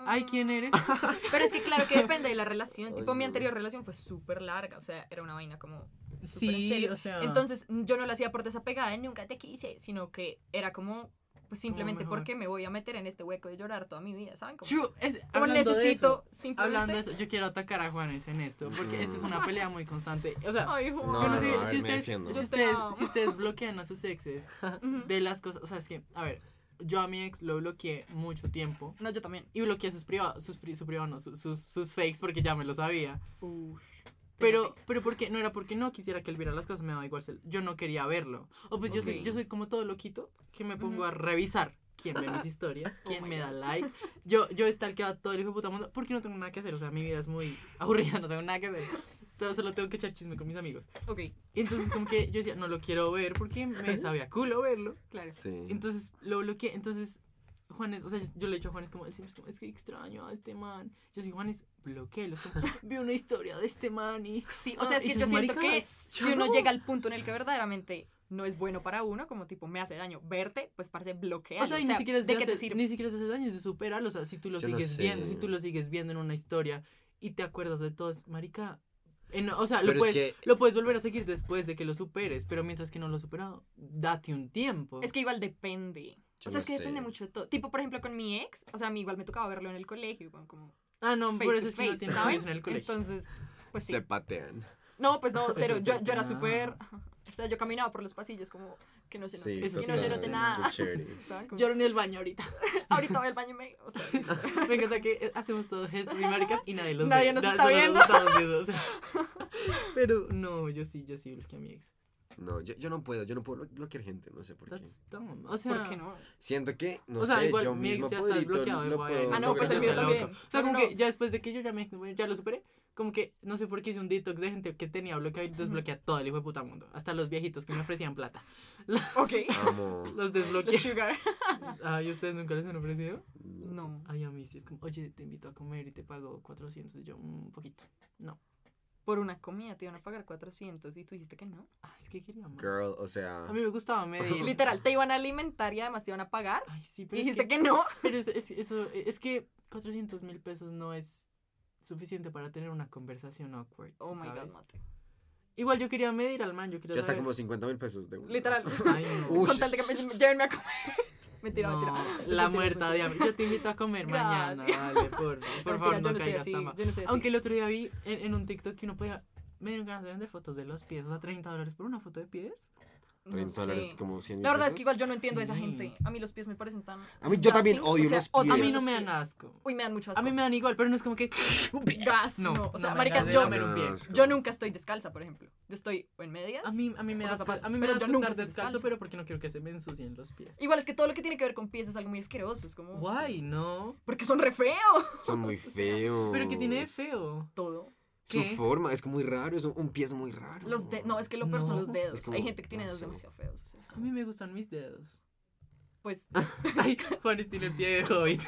[SPEAKER 2] ay, ¿quién eres? [laughs]
[SPEAKER 3] Pero es que claro que depende de la relación. Tipo, mi anterior relación fue súper larga. O sea, era una vaina como. súper en
[SPEAKER 2] Sí,
[SPEAKER 3] serio.
[SPEAKER 2] o sea...
[SPEAKER 3] Entonces, yo no lo hacía por desapegada, nunca te quise, sino que era como. Pues simplemente porque me voy a meter en este hueco de llorar toda mi vida, ¿saben? Como,
[SPEAKER 2] Chu, es-
[SPEAKER 3] como
[SPEAKER 2] hablando de
[SPEAKER 3] necesito
[SPEAKER 2] eso,
[SPEAKER 3] simplemente.
[SPEAKER 2] Hablando de eso, yo quiero atacar a Juanes en esto, porque esto es una pelea muy constante. O sea,
[SPEAKER 3] Ay, Juan.
[SPEAKER 4] No,
[SPEAKER 2] yo no
[SPEAKER 4] no,
[SPEAKER 2] sé si, ustedes, si,
[SPEAKER 3] Yo te
[SPEAKER 2] ustedes, si ustedes bloquean a sus exes [laughs] de las cosas, o sea, es que, a ver, yo a mi ex lo bloqueé mucho tiempo
[SPEAKER 3] No, yo también.
[SPEAKER 2] y bloqueé sus privados, sus, pri- su privado, no, sus, sus, sus fakes porque ya me lo sabía.
[SPEAKER 3] Uf.
[SPEAKER 2] Pero, pero porque no era porque no quisiera que él viera las cosas, me daba igual. Yo no quería verlo. O pues yo soy, yo soy como todo loquito que me pongo a revisar quién ve mis [laughs] historias,
[SPEAKER 3] Oh
[SPEAKER 2] quién
[SPEAKER 3] my
[SPEAKER 2] me da
[SPEAKER 3] God.
[SPEAKER 2] like. Yo, yo stalkeo a todo el hijo de puta mundo porque no tengo nada que hacer. O sea, mi vida es muy [laughs] aburrida, no tengo nada que hacer. Entonces solo tengo que echar chisme con mis amigos.
[SPEAKER 3] Ok,
[SPEAKER 2] Y entonces como que yo decía, no lo quiero ver porque me [laughs] sabía culo verlo.
[SPEAKER 3] claro.
[SPEAKER 4] Sí.
[SPEAKER 2] Entonces lo bloqueé. Entonces, Juanes, o sea, yo, yo le he dicho a Juanes como, él siempre es como, es que extraño a este man. Yo soy Juanes, bloqueélo. Es como, [laughs] vi una historia de este man y.
[SPEAKER 3] Sí, o
[SPEAKER 2] Ah,
[SPEAKER 3] sea, es que
[SPEAKER 2] tú,
[SPEAKER 3] yo siento
[SPEAKER 2] marica,
[SPEAKER 3] que
[SPEAKER 2] yo
[SPEAKER 3] si uno
[SPEAKER 2] no.
[SPEAKER 3] llega al punto en el que verdaderamente no es bueno para uno, como tipo me hace daño verte, pues parece bloquear.
[SPEAKER 2] O sea, y ni siquiera es de,
[SPEAKER 3] ¿de te
[SPEAKER 2] hacer-
[SPEAKER 3] sirve?
[SPEAKER 2] ni siquiera es de hacer daño, es de superarlo. O sea, si tú lo
[SPEAKER 4] Yo no
[SPEAKER 2] sigues viendo, si
[SPEAKER 4] sé.
[SPEAKER 2] tú lo sigues viendo en una historia y te acuerdas de todo, es- marica. En- o sea, lo puedes,
[SPEAKER 4] que-
[SPEAKER 2] lo puedes volver a seguir después de que lo superes, pero mientras que no lo has superado, date un tiempo.
[SPEAKER 3] Es que igual depende.
[SPEAKER 4] Yo
[SPEAKER 3] o sea,
[SPEAKER 4] no
[SPEAKER 3] es que depende mucho de todo. Tipo, por ejemplo, con mi ex, o sea, a mí igual me tocaba verlo en el colegio, como- como
[SPEAKER 2] ah, no,
[SPEAKER 3] face
[SPEAKER 2] por eso es que no amigos en el colegio.
[SPEAKER 3] Entonces, pues sí.
[SPEAKER 4] Se patean.
[SPEAKER 3] No, pues no, [laughs] cero. Yo, yo era súper. O sea, yo caminaba por los pasillos como que no se note.
[SPEAKER 4] Sí,
[SPEAKER 3] que no se note
[SPEAKER 2] qué
[SPEAKER 3] nada. [laughs] Como,
[SPEAKER 2] Yo en el baño ahorita. [laughs]
[SPEAKER 3] ahorita voy al baño y me. O sea, sí. [laughs]
[SPEAKER 2] Me encanta que hacemos todos gestos y maricas y nadie los
[SPEAKER 3] Nadie
[SPEAKER 2] ve.
[SPEAKER 3] nos está viendo.
[SPEAKER 2] viendo, o sea. Pero no, yo sí, yo sí bloqueé a mi ex.
[SPEAKER 4] No, yo, yo no puedo, yo no puedo blo- bloquear gente, no sé por qué.
[SPEAKER 2] That's dumb. O sea,
[SPEAKER 3] ¿Por qué no?
[SPEAKER 4] Siento que, no
[SPEAKER 2] o sea,
[SPEAKER 4] sé,
[SPEAKER 2] igual
[SPEAKER 4] yo
[SPEAKER 2] mi ex
[SPEAKER 4] mismo
[SPEAKER 2] ya está
[SPEAKER 4] puedo
[SPEAKER 3] Ah, no, pues el mío también.
[SPEAKER 2] O sea,
[SPEAKER 3] No,
[SPEAKER 2] como
[SPEAKER 3] no.
[SPEAKER 2] que ya después de que yo ya me ya lo superé, como que no sé por qué hice un detox de gente que tenía bloqueado y desbloqueé a todo el hijo de puta mundo. Hasta los viejitos que me ofrecían plata. [laughs]
[SPEAKER 3] Ok.
[SPEAKER 2] Los desbloqueé.
[SPEAKER 3] sugar. [laughs]
[SPEAKER 2] Ay, ¿ustedes nunca les han ofrecido?
[SPEAKER 3] No.
[SPEAKER 2] Ay, a mí sí es como, oye, te invito a comer y te pago 400. Y yo, "Mm, un poquito. No.
[SPEAKER 3] Por una comida te iban a pagar 400 y tú dijiste que no.
[SPEAKER 2] Ay, es que quería más.
[SPEAKER 4] Girl, o sea.
[SPEAKER 2] A mí me gustaba [laughs] medir.
[SPEAKER 3] Literal, te iban a alimentar y además te iban a pagar.
[SPEAKER 2] Ay, sí,
[SPEAKER 3] Y
[SPEAKER 2] pero es
[SPEAKER 3] dijiste
[SPEAKER 2] que,
[SPEAKER 3] que no.
[SPEAKER 2] pero es, es- eso, es que 400 mil pesos no es suficiente para tener una conversación awkward.
[SPEAKER 3] Oh my god,
[SPEAKER 2] ¿sabes?
[SPEAKER 3] mate.
[SPEAKER 2] Igual yo quería medir al man, yo quería
[SPEAKER 4] Ya está
[SPEAKER 2] saber-
[SPEAKER 4] como 50 mil pesos de una.
[SPEAKER 3] Literal. [laughs]
[SPEAKER 2] Ay, no.
[SPEAKER 3] Con tal de que me llévenme a comer. [laughs] mentira,
[SPEAKER 2] No,
[SPEAKER 3] mentira.
[SPEAKER 2] la muerta de hambre. Yo te invito a comer mañana,
[SPEAKER 3] Gracias.
[SPEAKER 2] vale, por, [laughs] por favor, no
[SPEAKER 3] no
[SPEAKER 2] caigas tan mal.
[SPEAKER 3] no.
[SPEAKER 2] Aunque el otro día vi en, en un TikTok que uno podía. Me dieron ganas de vender fotos de los pies, o sea, 30 dólares por una foto de pies.
[SPEAKER 3] No
[SPEAKER 4] 30 dólares
[SPEAKER 3] sé.
[SPEAKER 4] como 100 mil
[SPEAKER 3] La verdad es que igual yo no entiendo a esa gente. A mí los pies me parecen tan.
[SPEAKER 4] A mí yo también odio
[SPEAKER 3] O sea,
[SPEAKER 4] los
[SPEAKER 3] odio
[SPEAKER 2] A
[SPEAKER 4] pies.
[SPEAKER 2] mí no me dan
[SPEAKER 3] pies.
[SPEAKER 2] asco.
[SPEAKER 3] Uy, me dan mucho asco.
[SPEAKER 2] A mí me dan igual, pero no es como que. [laughs]
[SPEAKER 3] gas.
[SPEAKER 2] No,
[SPEAKER 3] No, o sea,
[SPEAKER 2] no me
[SPEAKER 3] marica,
[SPEAKER 2] das de
[SPEAKER 3] yo, yo nunca estoy descalza, por ejemplo. Yo estoy o en medias.
[SPEAKER 2] A mí, a mí me da asco, a mí me da asco
[SPEAKER 3] nunca
[SPEAKER 2] estar descalzo, pero porque no quiero que se me ensucien los pies.
[SPEAKER 3] Igual es que todo lo que tiene que ver con pies es algo muy asqueroso. Es como.
[SPEAKER 2] Guay, no.
[SPEAKER 3] Porque son re feos.
[SPEAKER 4] Son muy [laughs] feos.
[SPEAKER 2] Pero que tiene de feo.
[SPEAKER 3] Todo.
[SPEAKER 4] Su forma es muy raro, es un, un pie es muy raro.
[SPEAKER 3] Los de no, es que lo peor son los dedos.
[SPEAKER 4] Es
[SPEAKER 3] Hay gente que tiene dedos demasiado feos. o sea,
[SPEAKER 2] A mí me gustan mis dedos.
[SPEAKER 3] Pues, [laughs] [laughs]
[SPEAKER 2] Ay, Juanes tiene el pie de hobbit.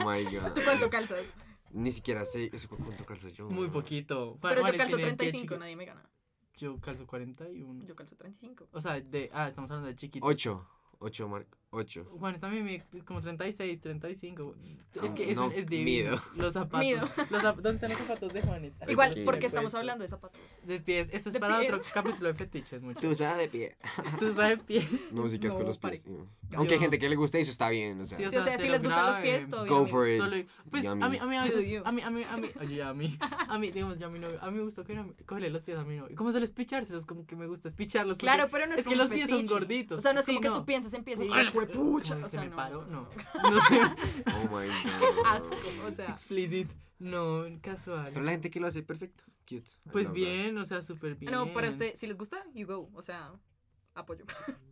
[SPEAKER 4] Oh my god.
[SPEAKER 3] ¿tú cuánto calzas?
[SPEAKER 4] Ni siquiera sé eso cuánto calzo yo.
[SPEAKER 2] Muy poquito. Juan-
[SPEAKER 3] Pero yo
[SPEAKER 2] Juanes
[SPEAKER 3] calzo
[SPEAKER 2] el pie
[SPEAKER 3] 35,
[SPEAKER 2] chiqui-
[SPEAKER 3] nadie me gana.
[SPEAKER 2] Yo calzo 41.
[SPEAKER 3] Yo calzo 35.
[SPEAKER 2] O sea, de. Ah, estamos hablando de chiquito.
[SPEAKER 4] 8. 8, Marco. 8.
[SPEAKER 2] Juan, también me como 36, 35. Es
[SPEAKER 4] Ah,
[SPEAKER 2] que es,
[SPEAKER 4] no,
[SPEAKER 2] es divino.
[SPEAKER 4] mido.
[SPEAKER 2] Los zapatos.
[SPEAKER 3] Mido.
[SPEAKER 2] Los zap- ¿Dónde están los zapatos de Juanes?
[SPEAKER 3] Igual,
[SPEAKER 2] los
[SPEAKER 3] porque estamos hablando de zapatos.
[SPEAKER 2] De pies. Eso es
[SPEAKER 3] De
[SPEAKER 2] para otro
[SPEAKER 3] pies.
[SPEAKER 2] capítulo de fetiches, [laughs] muchachos.
[SPEAKER 4] Tú sabes de pie.
[SPEAKER 2] Tú sabes pie. [laughs]
[SPEAKER 4] Músicas con
[SPEAKER 3] No,
[SPEAKER 4] los
[SPEAKER 3] pare.
[SPEAKER 4] pies. sí. Aunque hay gente que le gusta eso, está bien. O sea,
[SPEAKER 2] Sí,
[SPEAKER 3] o sea,
[SPEAKER 2] se
[SPEAKER 3] si
[SPEAKER 2] lo
[SPEAKER 3] les gustan los pies, todo bien.
[SPEAKER 4] Go for it.
[SPEAKER 2] Solo, pues a mí, a mí a
[SPEAKER 3] you. [laughs]
[SPEAKER 2] a mí, a mí, a mí, oye, a mí, a mí, digamos, yo a mi novio, a mí me gusta cogerle, cogerle los pies a mi novio. ¿Cómo se les picharse? como que me gusta es picharlos.
[SPEAKER 3] Claro, pero no es,
[SPEAKER 2] es que los pies son gorditos.
[SPEAKER 3] O sea, no es como que tú pienses en pies y
[SPEAKER 2] Ay,
[SPEAKER 3] digas, "Fue pucha.
[SPEAKER 2] Ay,
[SPEAKER 3] O
[SPEAKER 2] se
[SPEAKER 3] sea,
[SPEAKER 2] me
[SPEAKER 3] no,
[SPEAKER 2] paró,
[SPEAKER 3] no, [laughs]
[SPEAKER 2] no. sé.
[SPEAKER 4] oh my god.
[SPEAKER 3] Asco, o sea.
[SPEAKER 2] Explicit. No, casual.
[SPEAKER 4] Pero la gente que lo hace perfecto. Cute.
[SPEAKER 2] Pues
[SPEAKER 4] that.
[SPEAKER 2] bien, o sea, súper bien.
[SPEAKER 3] No, para usted, si les gusta, you go. O sea, apoyo.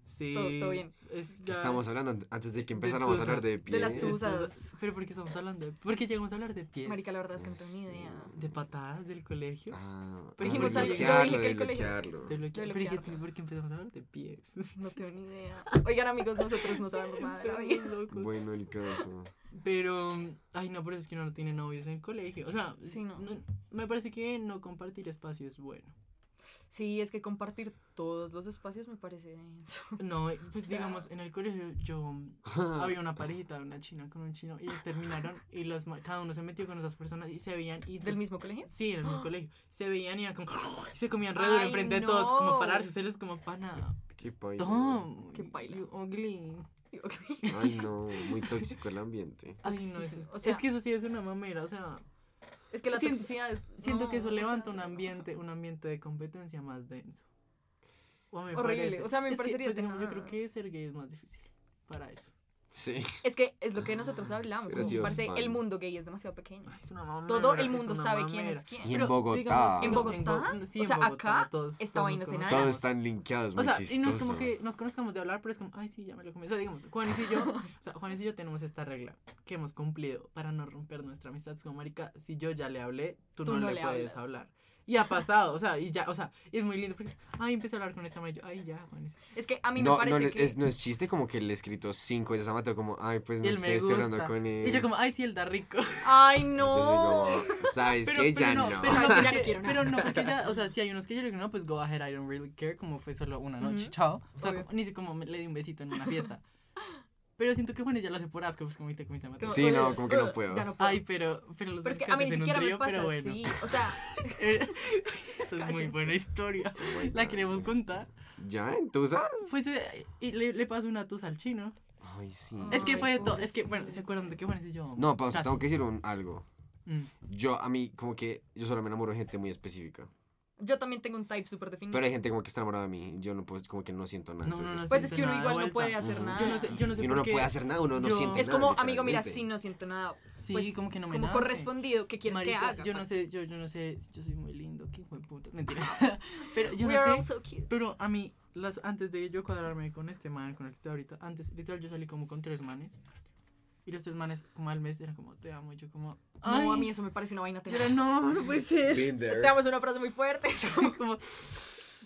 [SPEAKER 2] Sí.
[SPEAKER 3] Todo- todo bien.
[SPEAKER 2] Es
[SPEAKER 4] ¿Qué
[SPEAKER 2] ya-
[SPEAKER 4] estamos hablando an- antes de que empezáramos a hablar de pies?
[SPEAKER 3] De las tusas.
[SPEAKER 2] Pero ¿por qué estamos hablando de.? ¿Por qué llegamos a hablar de pies?
[SPEAKER 3] Marica, la verdad es que no tengo ni idea.
[SPEAKER 2] ¿De patadas del colegio?
[SPEAKER 4] Ah,
[SPEAKER 2] Pero
[SPEAKER 4] ah,
[SPEAKER 2] dijimos
[SPEAKER 4] de
[SPEAKER 2] algo- yo
[SPEAKER 4] bloquearlo,
[SPEAKER 3] dije que el colegio-
[SPEAKER 4] bloquearlo.
[SPEAKER 2] De bloquear.
[SPEAKER 3] De
[SPEAKER 2] ¿Pero
[SPEAKER 3] bloquear.
[SPEAKER 2] ¿Por qué empezamos a hablar de pies? [laughs]
[SPEAKER 3] No tengo ni idea. Oigan, amigos, nosotros no sabemos [laughs] nada de la vida.
[SPEAKER 4] Bueno, el caso.
[SPEAKER 2] Pero, ay, no, pero es que uno no tiene novios en el colegio. O sea,
[SPEAKER 3] Sí, no.
[SPEAKER 2] me parece que no compartir espacio es bueno.
[SPEAKER 3] Sí, es que compartir todos los espacios me parece denso. [laughs]
[SPEAKER 2] No, pues
[SPEAKER 3] O sea-
[SPEAKER 2] digamos, en el colegio yo [laughs] había una parejita, una china con un chino, y ellos terminaron y los, ma- cada uno se metió con esas personas y se veían. Y
[SPEAKER 3] ¿Del
[SPEAKER 2] pues-
[SPEAKER 3] mismo colegio?
[SPEAKER 2] Sí, en el mismo [gasps] colegio. Se veían y eran como. y se comían re duro enfrente de todos, como
[SPEAKER 3] no.
[SPEAKER 2] pararse, hacerles como pana.
[SPEAKER 4] Qué paila.
[SPEAKER 2] Tom,
[SPEAKER 3] Qué paila.
[SPEAKER 2] ugly.
[SPEAKER 4] Ay, no, [laughs] muy tóxico el ambiente.
[SPEAKER 2] Ay, no,
[SPEAKER 3] Toxicidad.
[SPEAKER 2] es,
[SPEAKER 3] O sea-
[SPEAKER 2] es que eso sí es una mamera, o sea,
[SPEAKER 3] Es que la
[SPEAKER 2] Siento-
[SPEAKER 3] toxicidad es.
[SPEAKER 2] siento
[SPEAKER 3] no,
[SPEAKER 2] que eso levanta un ambiente, un ambiente de competencia más denso. O me
[SPEAKER 3] Horrible,
[SPEAKER 2] parece.
[SPEAKER 3] o sea, me
[SPEAKER 2] Es que,
[SPEAKER 3] parecería
[SPEAKER 2] pues, digamos, yo creo que ser gay es más difícil para eso.
[SPEAKER 4] Sí.
[SPEAKER 3] Es que es lo que nosotros hablamos.
[SPEAKER 4] Hubiera
[SPEAKER 3] Como parece el mundo gay es demasiado pequeño.
[SPEAKER 2] Ay, es una mamera,
[SPEAKER 3] Todo el mundo
[SPEAKER 2] una
[SPEAKER 3] sabe quién
[SPEAKER 2] mamera.
[SPEAKER 3] es quién.
[SPEAKER 4] Y en
[SPEAKER 2] Pero,
[SPEAKER 4] Bogotá.
[SPEAKER 2] digamos,
[SPEAKER 3] ¿En
[SPEAKER 2] Bo-
[SPEAKER 3] Bogotá?
[SPEAKER 2] Bo- sí,
[SPEAKER 3] O
[SPEAKER 2] en
[SPEAKER 3] sea,
[SPEAKER 2] Bogotá,
[SPEAKER 3] acá,
[SPEAKER 2] todos-
[SPEAKER 3] esta vaina
[SPEAKER 2] conocemos.
[SPEAKER 3] área.
[SPEAKER 4] Todos están linkeados,
[SPEAKER 2] O
[SPEAKER 4] muy
[SPEAKER 2] sea,
[SPEAKER 4] chistoso.
[SPEAKER 2] y no es como que nos conozcamos de hablar, pero es como, ay, sí, ya me lo comí. O sea, digamos, Juanes y yo, o sea, Juanes y yo tenemos esta regla que hemos cumplido para no romper nuestra amistad. Es como, marica, si yo ya le hablé, tú,
[SPEAKER 3] Tú
[SPEAKER 2] no,
[SPEAKER 3] no
[SPEAKER 2] le,
[SPEAKER 3] le
[SPEAKER 2] puedes
[SPEAKER 3] hablas.
[SPEAKER 2] hablar. Y ha pasado, o sea, y ya, o sea, y es muy lindo porque es, ay, empecé a hablar con esta madre, y yo, ay, ya, Juanes.
[SPEAKER 3] Es que a mí
[SPEAKER 4] no,
[SPEAKER 3] me parece
[SPEAKER 4] no,
[SPEAKER 3] que.
[SPEAKER 4] es, no es chiste como que le he escrito cinco veces a Mateo como, ay, pues no sé, estoy hablando con él.
[SPEAKER 2] Y yo como, ay, sí, él da rico.
[SPEAKER 3] Ay, no.
[SPEAKER 4] como, ¿sabes
[SPEAKER 2] Pero,
[SPEAKER 4] qué?
[SPEAKER 2] pero
[SPEAKER 4] Ya
[SPEAKER 2] no,
[SPEAKER 4] no.
[SPEAKER 2] pero no,
[SPEAKER 3] Sabes que ya no
[SPEAKER 2] porque-
[SPEAKER 3] quiero nada.
[SPEAKER 2] pero no, porque ya, o sea, si hay unos que yo le digo, no, pues go ahead, I don't really care, como fue solo una noche, chao. O sea, como- ni sé cómo me- le di un besito en una fiesta. Pero siento que Juanes ya lo hace por asco, pues como te comiste a.
[SPEAKER 3] Como,
[SPEAKER 4] Sí, no,
[SPEAKER 3] "Ugh,
[SPEAKER 4] como que no
[SPEAKER 3] ugh",
[SPEAKER 4] puedo.
[SPEAKER 3] ya no puedo.
[SPEAKER 2] Ay, pero, pero los
[SPEAKER 3] pero es que a mí ni
[SPEAKER 2] en un
[SPEAKER 3] siquiera me
[SPEAKER 2] trío,
[SPEAKER 3] pasa
[SPEAKER 2] pero bueno.
[SPEAKER 3] así. O sea, [laughs]
[SPEAKER 2] Eh, Esta es muy buena historia.
[SPEAKER 4] Oh
[SPEAKER 2] La
[SPEAKER 4] God,
[SPEAKER 2] queremos contar.
[SPEAKER 4] ¿Ya? ¿Entonces?
[SPEAKER 2] Pues eh, y le, le pasó una tusa al chino.
[SPEAKER 4] Ay, sí.
[SPEAKER 2] Es que
[SPEAKER 3] Ay,
[SPEAKER 2] fue de todo. Es que, bueno, ¿se acuerdan de qué Juanes y yo?
[SPEAKER 4] No, pausa, tengo que decir un, algo.
[SPEAKER 2] Mm.
[SPEAKER 4] Yo, a mí, como que, yo solo me enamoro de gente muy específica.
[SPEAKER 3] Yo también tengo un type súper definido.
[SPEAKER 4] Pero hay gente como que está enamorada de mí. Yo no puedo, como que no siento nada.
[SPEAKER 2] No, no, no,
[SPEAKER 4] entonces-
[SPEAKER 3] Pues es que uno igual no puede
[SPEAKER 2] vuelta.
[SPEAKER 3] hacer nada.
[SPEAKER 2] Yo no sé, yo no sé
[SPEAKER 4] y uno
[SPEAKER 2] por
[SPEAKER 4] no
[SPEAKER 2] qué.
[SPEAKER 4] puede hacer nada, uno no
[SPEAKER 2] yo-
[SPEAKER 4] siente
[SPEAKER 3] Es
[SPEAKER 4] nada.
[SPEAKER 3] como, amigo, mira, si no siento nada.
[SPEAKER 2] Sí,
[SPEAKER 3] pues,
[SPEAKER 2] como que no me
[SPEAKER 3] como
[SPEAKER 2] nace.
[SPEAKER 3] correspondido, ¿qué quieres
[SPEAKER 2] Marica,
[SPEAKER 3] que haga?
[SPEAKER 2] yo no sé, yo, yo no sé, yo soy muy lindo, qué de puta, mentira. [laughs] pero yo
[SPEAKER 3] We
[SPEAKER 2] no
[SPEAKER 3] are all
[SPEAKER 2] sé,
[SPEAKER 3] so cute.
[SPEAKER 2] pero a mí, las, antes de yo cuadrarme con este man, con el que estoy ahorita, antes, literal, yo salí como con tres manes. Y los tres manes, como al mes, eran como, te amo, y yo como,
[SPEAKER 3] No, a
[SPEAKER 2] "Ay".
[SPEAKER 3] mí eso me parece una vaina
[SPEAKER 2] era,
[SPEAKER 3] tenaz.
[SPEAKER 2] no, no puede ser.
[SPEAKER 4] Been there.
[SPEAKER 3] Te amo es una frase muy fuerte. [laughs] es como-
[SPEAKER 2] como,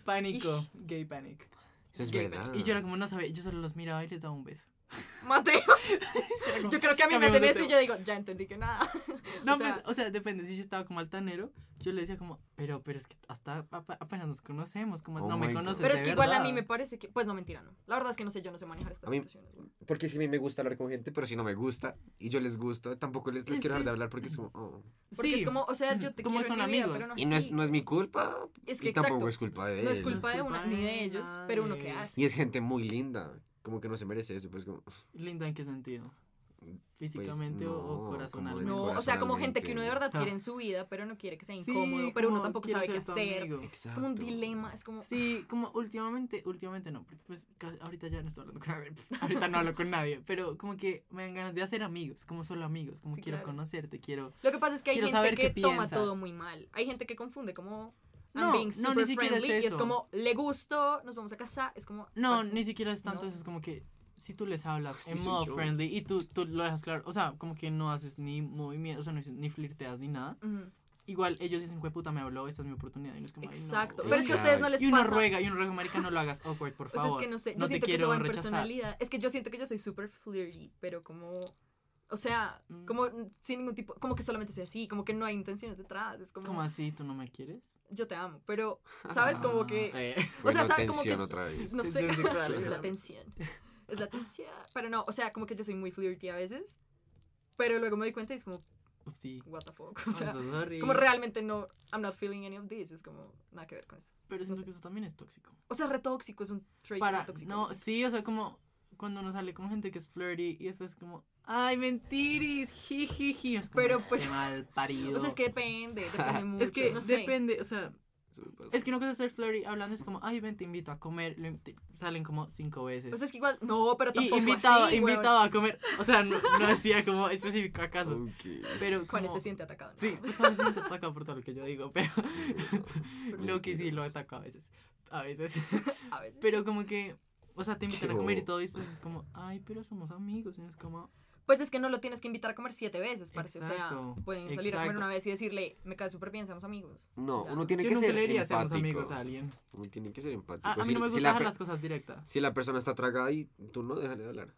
[SPEAKER 2] pánico, gay panic.
[SPEAKER 4] Eso es
[SPEAKER 3] gay,
[SPEAKER 4] verdad.
[SPEAKER 2] Y yo era como, no sabía, yo solo los miraba y les daba un beso. [laughs]
[SPEAKER 3] Mateo. [laughs]
[SPEAKER 2] Yo,
[SPEAKER 3] creo que a mí me
[SPEAKER 2] "Cambiamos
[SPEAKER 3] hacen eso y
[SPEAKER 2] tema".
[SPEAKER 3] yo digo, ya entendí que nada. [laughs]
[SPEAKER 2] No,
[SPEAKER 3] o sea-
[SPEAKER 2] pues, o sea, depende. Si yo estaba como altanero, yo le decía como, pero, pero es que hasta apenas nos conocemos, como
[SPEAKER 4] Oh
[SPEAKER 2] no me conoces.
[SPEAKER 3] Pero
[SPEAKER 2] de
[SPEAKER 3] es que igual a
[SPEAKER 2] verdad".
[SPEAKER 3] mí me parece que. Pues no, mentira, no. La verdad es que no sé, yo no sé manejar estas
[SPEAKER 4] A mí-
[SPEAKER 3] situaciones.
[SPEAKER 4] Porque si a mí me gusta hablar con gente, pero si no me gusta y yo les gusto, tampoco les, les
[SPEAKER 2] Es
[SPEAKER 4] quiero dejar de hablar porque es como, oh.
[SPEAKER 3] Porque es como, o sea, yo te
[SPEAKER 2] como son
[SPEAKER 3] mi vida,
[SPEAKER 2] amigos.
[SPEAKER 3] pero no
[SPEAKER 4] Y no es, no es mi culpa.
[SPEAKER 3] Es que
[SPEAKER 4] y tampoco
[SPEAKER 3] exacto.
[SPEAKER 4] es culpa de él.
[SPEAKER 3] No es culpa de una ni
[SPEAKER 2] de
[SPEAKER 3] ellos, pero uno que hace.
[SPEAKER 4] Y es gente muy linda. Como que no se merece eso. Pues como, [laughs]
[SPEAKER 2] ¿Linda en qué sentido? ¿Físicamente o-
[SPEAKER 4] no,
[SPEAKER 2] o
[SPEAKER 4] como
[SPEAKER 2] corazonalmente?
[SPEAKER 3] No, o sea, como gente que uno de verdad quiere en su vida, pero no quiere que sea
[SPEAKER 2] Sí,
[SPEAKER 3] incómodo, pero uno tampoco sabe qué hacer. Es como un dilema, es como...
[SPEAKER 2] Sí, como últimamente, últimamente no, porque pues ahorita ya no estoy hablando con nadie, [laughs] ahorita no hablo con nadie, pero como que me dan ganas de hacer amigos, como solo amigos, como
[SPEAKER 3] Sí,
[SPEAKER 2] quiero
[SPEAKER 3] claro.
[SPEAKER 2] conocerte, quiero...
[SPEAKER 3] Lo que pasa es que hay gente
[SPEAKER 2] saber
[SPEAKER 3] que toma todo muy mal. Hay gente que confunde como... I'm
[SPEAKER 2] No,
[SPEAKER 3] being
[SPEAKER 2] no,
[SPEAKER 3] super
[SPEAKER 2] ni siquiera es
[SPEAKER 3] friendly y es
[SPEAKER 2] eso.
[SPEAKER 3] como, le gusto, nos vamos a casar, es como...
[SPEAKER 2] No,
[SPEAKER 3] parce,
[SPEAKER 2] ni siquiera es tanto
[SPEAKER 3] no.
[SPEAKER 2] eso, es como que si tú les hablas
[SPEAKER 4] Así
[SPEAKER 2] en
[SPEAKER 4] soy
[SPEAKER 2] modo
[SPEAKER 4] yo.
[SPEAKER 2] friendly y tú, tú lo dejas claro, o sea, como que no haces ni movimiento, o sea, no ni flirteas ni nada,
[SPEAKER 3] ujú,
[SPEAKER 2] igual ellos dicen, "Jue puta, me habló, esta es mi oportunidad", y no es como, "Ay, no".
[SPEAKER 3] Exacto.
[SPEAKER 2] o
[SPEAKER 3] Pero es que a ustedes no les
[SPEAKER 2] Y uno
[SPEAKER 3] pasa...
[SPEAKER 2] ruega, y uno ruega, marica, no lo hagas awkward, por [laughs]
[SPEAKER 3] O sea,
[SPEAKER 2] favor.
[SPEAKER 3] es que no sé, yo
[SPEAKER 2] no te
[SPEAKER 3] siento que eso
[SPEAKER 2] quiero
[SPEAKER 3] va en
[SPEAKER 2] rechazar.
[SPEAKER 3] personalidad. Es que yo siento que yo soy súper flirty, pero como... O sea,
[SPEAKER 2] Mm.
[SPEAKER 3] como sin ningún tipo... Como que solamente soy así, como que no hay intenciones detrás. Es como...
[SPEAKER 2] ¿Cómo así? ¿Tú no me quieres?
[SPEAKER 3] Yo te amo, pero... ¿Sabes? [laughs] Como que...
[SPEAKER 2] Eh,
[SPEAKER 3] O sea,
[SPEAKER 4] Bueno,
[SPEAKER 3] ¿sabe? Como que...
[SPEAKER 4] tensión otra vez.
[SPEAKER 3] No sé.
[SPEAKER 2] tensión, claro.
[SPEAKER 3] es la tensión. Es la tensión. Pero no, o sea, como que yo soy muy flirty a veces. Pero luego me doy cuenta y es como,
[SPEAKER 2] sí.
[SPEAKER 3] what the fuck. O sea,
[SPEAKER 2] so sorry.
[SPEAKER 3] como realmente no, I'm not feeling any of this. Es como, nada que ver con esto.
[SPEAKER 2] Pero siento
[SPEAKER 3] sé.
[SPEAKER 2] que eso también es tóxico.
[SPEAKER 3] O sea, re tóxico, es un trait
[SPEAKER 2] Para,
[SPEAKER 3] tóxico.
[SPEAKER 2] no,
[SPEAKER 3] sé.
[SPEAKER 2] sí, o sea, como cuando uno sale con gente que es flirty y después como, ay, mentiris, jijiji, es como
[SPEAKER 3] Pero,
[SPEAKER 2] este
[SPEAKER 3] pues,
[SPEAKER 2] mal parido.
[SPEAKER 3] O sea, es que depende, [laughs] depende mucho.
[SPEAKER 2] Es que
[SPEAKER 3] no sé.
[SPEAKER 2] depende, o sea, es que una cosa es ser flirty hablando es como, ay, ven, te invito a comer, lo in- te- salen como cinco veces.
[SPEAKER 3] O sea, es que igual, no, pero
[SPEAKER 2] y
[SPEAKER 3] tampoco
[SPEAKER 2] invitado,
[SPEAKER 3] así, weón.
[SPEAKER 2] invitado a comer, o sea, no, no decía como específico a casos,
[SPEAKER 4] Ok.
[SPEAKER 2] pero
[SPEAKER 3] Juan se siente atacado. ¿no?
[SPEAKER 2] Sí, pues Juan se siente atacado por todo lo que yo digo, pero
[SPEAKER 3] Pero
[SPEAKER 2] lo que sí lo ataca a veces. A veces. [laughs]
[SPEAKER 3] A veces.
[SPEAKER 2] Pero como que, o sea, te invitan
[SPEAKER 4] Qué
[SPEAKER 2] a comer y todo y después es como, ay, pero somos amigos. Y no es como,
[SPEAKER 3] Pues es que no lo tienes que invitar a comer siete veces, parce. O sea,
[SPEAKER 2] Exacto,
[SPEAKER 3] pueden salir a comer
[SPEAKER 2] exacto.
[SPEAKER 3] una vez y decirle, me cae súper bien, seamos amigos.
[SPEAKER 4] No,
[SPEAKER 3] Ya.
[SPEAKER 4] uno tiene
[SPEAKER 2] yo
[SPEAKER 4] que
[SPEAKER 2] nunca
[SPEAKER 4] ser
[SPEAKER 2] le diría seamos
[SPEAKER 4] empático.
[SPEAKER 2] amigos a alguien.
[SPEAKER 4] Uno tiene que ser empático.
[SPEAKER 2] A, a mí
[SPEAKER 4] Si-
[SPEAKER 2] no me
[SPEAKER 4] si
[SPEAKER 2] gusta
[SPEAKER 4] la
[SPEAKER 2] dejar
[SPEAKER 4] per-
[SPEAKER 2] las cosas directas.
[SPEAKER 4] Si la persona está tragada y tú no, déjale de hablar.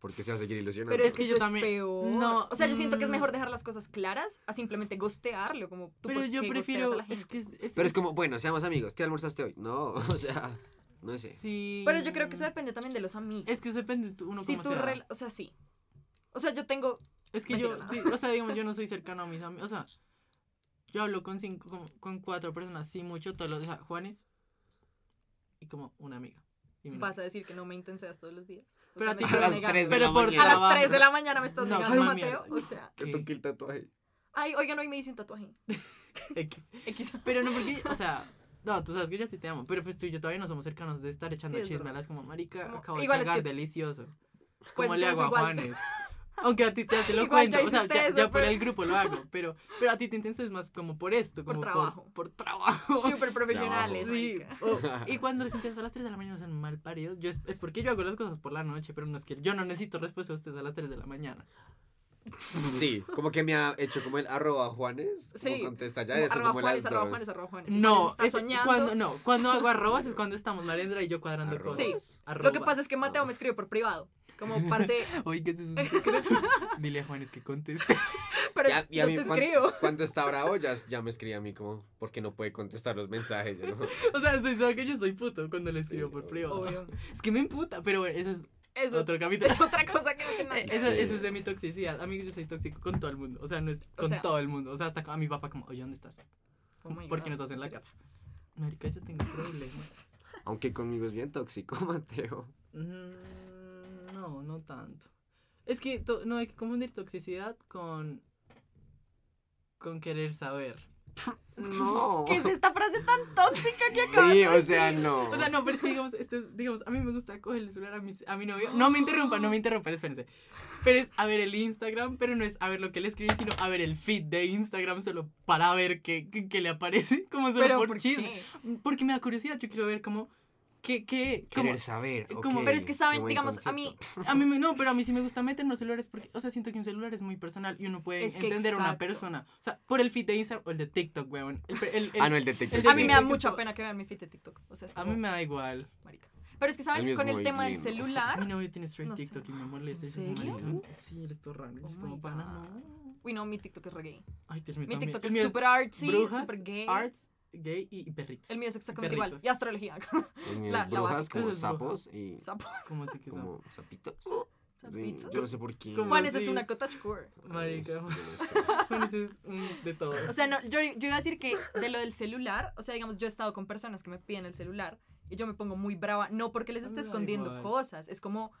[SPEAKER 4] Porque se va a seguir ilusionando.
[SPEAKER 3] Pero es que yo
[SPEAKER 2] yo también-
[SPEAKER 3] peor.
[SPEAKER 2] no,
[SPEAKER 3] o sea, yo siento que es
[SPEAKER 2] mm.
[SPEAKER 3] mejor dejar las cosas claras a simplemente gostearlo, como tú
[SPEAKER 2] Pero yo prefiero,
[SPEAKER 3] a la gente.
[SPEAKER 2] es que es, es-
[SPEAKER 4] Pero es como, bueno, seamos amigos. ¿Qué almorzaste hoy? No, [laughs] o sea, no sé.
[SPEAKER 2] Sí.
[SPEAKER 3] Pero yo creo que eso depende también de los amigos.
[SPEAKER 2] Es que eso depende de uno
[SPEAKER 3] si
[SPEAKER 2] cómo
[SPEAKER 3] tú,
[SPEAKER 2] sea.
[SPEAKER 3] rel- o sea, sí. O sea, yo tengo,
[SPEAKER 2] Es que
[SPEAKER 3] Mentira,
[SPEAKER 2] yo,
[SPEAKER 3] no.
[SPEAKER 2] sí, o sea, digamos, yo no [laughs] soy cercano a mis amigos. O sea, yo hablo con cinco, con, con cuatro personas, sí mucho, todos los, o sea, Juanes y como una amiga.
[SPEAKER 3] vas a decir que no me intenseas todos los días. O
[SPEAKER 2] Pero
[SPEAKER 3] sea,
[SPEAKER 2] a ti
[SPEAKER 3] estás
[SPEAKER 4] las
[SPEAKER 3] negando.
[SPEAKER 4] tres de
[SPEAKER 2] pero
[SPEAKER 4] la
[SPEAKER 2] por
[SPEAKER 4] mañana.
[SPEAKER 3] A las
[SPEAKER 2] trabajo.
[SPEAKER 3] 3 de la mañana me estás
[SPEAKER 2] No,
[SPEAKER 3] negando, Mateo.
[SPEAKER 2] mierda.
[SPEAKER 3] O sea,
[SPEAKER 4] Te
[SPEAKER 2] ¿Qué?
[SPEAKER 4] toqué el tatuaje.
[SPEAKER 3] ay, oigan, hoy me hice un tatuaje. [laughs]
[SPEAKER 2] X.
[SPEAKER 3] X.
[SPEAKER 2] Pero no porque, o sea, no, tú sabes que yo sí te amo, pero pues tú y yo todavía no somos cercanos de estar echando
[SPEAKER 3] Sí, es
[SPEAKER 2] como, marica,
[SPEAKER 3] Como-
[SPEAKER 2] acabo de
[SPEAKER 3] igual es
[SPEAKER 2] cagar,
[SPEAKER 3] que-
[SPEAKER 2] delicioso.
[SPEAKER 3] Pues
[SPEAKER 2] ¿Cómo le hago a
[SPEAKER 3] igual.
[SPEAKER 2] Juanes? [laughs] Aunque a ti te, te lo
[SPEAKER 3] Igual
[SPEAKER 2] cuento, o sea, ya,
[SPEAKER 3] eso,
[SPEAKER 2] ya por
[SPEAKER 3] pero-
[SPEAKER 2] el grupo lo hago, pero, pero a ti te intenso es más como por esto,
[SPEAKER 3] Por
[SPEAKER 2] como
[SPEAKER 3] trabajo.
[SPEAKER 2] Por, trabajo. [laughs]
[SPEAKER 3] Súper profesionales.
[SPEAKER 2] Sí,
[SPEAKER 3] marica.
[SPEAKER 2] o- [laughs] y cuando les intenso a las 3 de la mañana son mal paridos, yo es, es porque yo hago las cosas por la noche, pero no es que yo no necesito respuesta de ustedes a las 3 de la mañana.
[SPEAKER 4] Sí, como que me ha hecho como el arroba Juanes.
[SPEAKER 3] Sí.
[SPEAKER 4] Como contesta ya
[SPEAKER 3] Como
[SPEAKER 4] eso,
[SPEAKER 3] arroba
[SPEAKER 4] como
[SPEAKER 3] Juanes,
[SPEAKER 4] las
[SPEAKER 3] arroba
[SPEAKER 4] dos.
[SPEAKER 3] Juanes, arroba Juanes.
[SPEAKER 2] No,
[SPEAKER 3] está
[SPEAKER 2] es-
[SPEAKER 3] soñando.
[SPEAKER 2] cuando, no, cuando hago arrobas es cuando estamos Marendra y yo cuadrando
[SPEAKER 4] Arrobas.
[SPEAKER 2] cosas.
[SPEAKER 3] Sí.
[SPEAKER 2] Arrobas.
[SPEAKER 3] Lo que pasa es que Mateo me escribió por privado. Como, parce, [laughs]
[SPEAKER 2] Oye, ese es un secreto. Dile a Juanes que conteste. [laughs]
[SPEAKER 3] pero
[SPEAKER 4] Ya- y a
[SPEAKER 3] yo
[SPEAKER 4] mí,
[SPEAKER 3] te
[SPEAKER 4] cuan-
[SPEAKER 3] escribo.
[SPEAKER 4] Cuando está bravo, ya, ya me escribe a mí como, porque no puede contestar los mensajes. no- [laughs]
[SPEAKER 2] O sea, estoy seguro que yo soy puto cuando le escribo
[SPEAKER 4] Sí,
[SPEAKER 2] por privado.
[SPEAKER 3] Obvio.
[SPEAKER 2] Es que me emputa, pero bueno, eso es
[SPEAKER 3] Eso
[SPEAKER 2] otro capítulo.
[SPEAKER 3] es otra cosa que no tiene [laughs]
[SPEAKER 2] Eso,
[SPEAKER 4] Sí.
[SPEAKER 2] eso es de mi toxicidad. Amigos, yo soy tóxico con todo el mundo. O sea, no es
[SPEAKER 3] O
[SPEAKER 2] con
[SPEAKER 3] sea-
[SPEAKER 2] todo el mundo. O sea, hasta a mi papá como, oye, ¿dónde estás?
[SPEAKER 3] Oh
[SPEAKER 2] ¿Por qué no estás en la casa? Marica, yo tengo problemas.
[SPEAKER 4] Aunque conmigo es bien tóxico, [laughs] Mateo.
[SPEAKER 2] Mm, no, no tanto. Es que no hay que confundir toxicidad con con querer saber.
[SPEAKER 4] No. [laughs]
[SPEAKER 3] ¿Qué es esta frase tan tóxica que acabas
[SPEAKER 4] Sí,
[SPEAKER 3] de
[SPEAKER 4] o sea,
[SPEAKER 3] decir?
[SPEAKER 4] no.
[SPEAKER 2] O sea, no, pero es que digamos, esto, digamos, a mí me gusta coger el celular a mi, a mi novio. No me interrumpan, no me interrumpan, espérense. Pero es a ver el Instagram, pero no es a ver lo que le escribe, sino a ver el feed de Instagram solo para ver qué, qué, qué le aparece, como solo
[SPEAKER 3] Pero
[SPEAKER 2] por,
[SPEAKER 3] ¿por
[SPEAKER 2] chisme.
[SPEAKER 3] qué?
[SPEAKER 2] Porque me da curiosidad, yo quiero ver cómo, qué, qué, cómo,
[SPEAKER 4] Querer saber.
[SPEAKER 2] como-
[SPEAKER 4] ok,
[SPEAKER 3] Pero es que saben, digamos, a mí. [laughs]
[SPEAKER 2] A mí me, no, pero a mí sí me gusta meter en los celulares porque, o sea, siento que un celular es muy personal y uno puede
[SPEAKER 3] Es que
[SPEAKER 2] entender a una persona. O sea, por el feed de Instagram o el de TikTok, weón. El, el- el-
[SPEAKER 4] Ah, no, el
[SPEAKER 2] de
[SPEAKER 3] a mí me da
[SPEAKER 2] TikTok
[SPEAKER 3] mucha pena que vean mi feed de TikTok. O sea, es
[SPEAKER 2] A
[SPEAKER 3] como,
[SPEAKER 2] mí me da igual.
[SPEAKER 3] marica. Pero es que, ¿saben? Con el tema del
[SPEAKER 4] lindo.
[SPEAKER 2] Mi
[SPEAKER 3] celular.
[SPEAKER 2] novio tiene straight
[SPEAKER 3] No sé.
[SPEAKER 2] TikTok y me molesta.
[SPEAKER 3] ¿En serio?
[SPEAKER 2] Sí, eres todo raro.
[SPEAKER 3] Oh
[SPEAKER 2] como pana, no.
[SPEAKER 3] Uy, no, mi TikTok es re gay.
[SPEAKER 2] Ay,
[SPEAKER 3] Mi. TikTok es
[SPEAKER 2] mío
[SPEAKER 3] súper artsy, súper gay.
[SPEAKER 2] arts, gay y, y perritos.
[SPEAKER 3] El mío es exactamente igual. Y astrología.
[SPEAKER 4] El mío [laughs]
[SPEAKER 3] la-
[SPEAKER 4] es brujas como
[SPEAKER 2] es bruja.
[SPEAKER 4] sapos y
[SPEAKER 3] Sapo. [laughs]
[SPEAKER 2] ¿Cómo así que
[SPEAKER 4] como sapitos. Sí,
[SPEAKER 3] Sapitos.
[SPEAKER 4] yo no sé por qué.
[SPEAKER 2] ¿Cómo
[SPEAKER 3] Juanes es una cottagecore.
[SPEAKER 2] Marica. Bueno, [laughs] eso es mm, de todo.
[SPEAKER 3] O sea, no, yo, yo iba a decir que de lo del celular, o sea, digamos, yo he estado con personas que me piden el celular y yo me pongo muy brava, no porque les esté escondiendo
[SPEAKER 2] igual.
[SPEAKER 3] cosas, es como,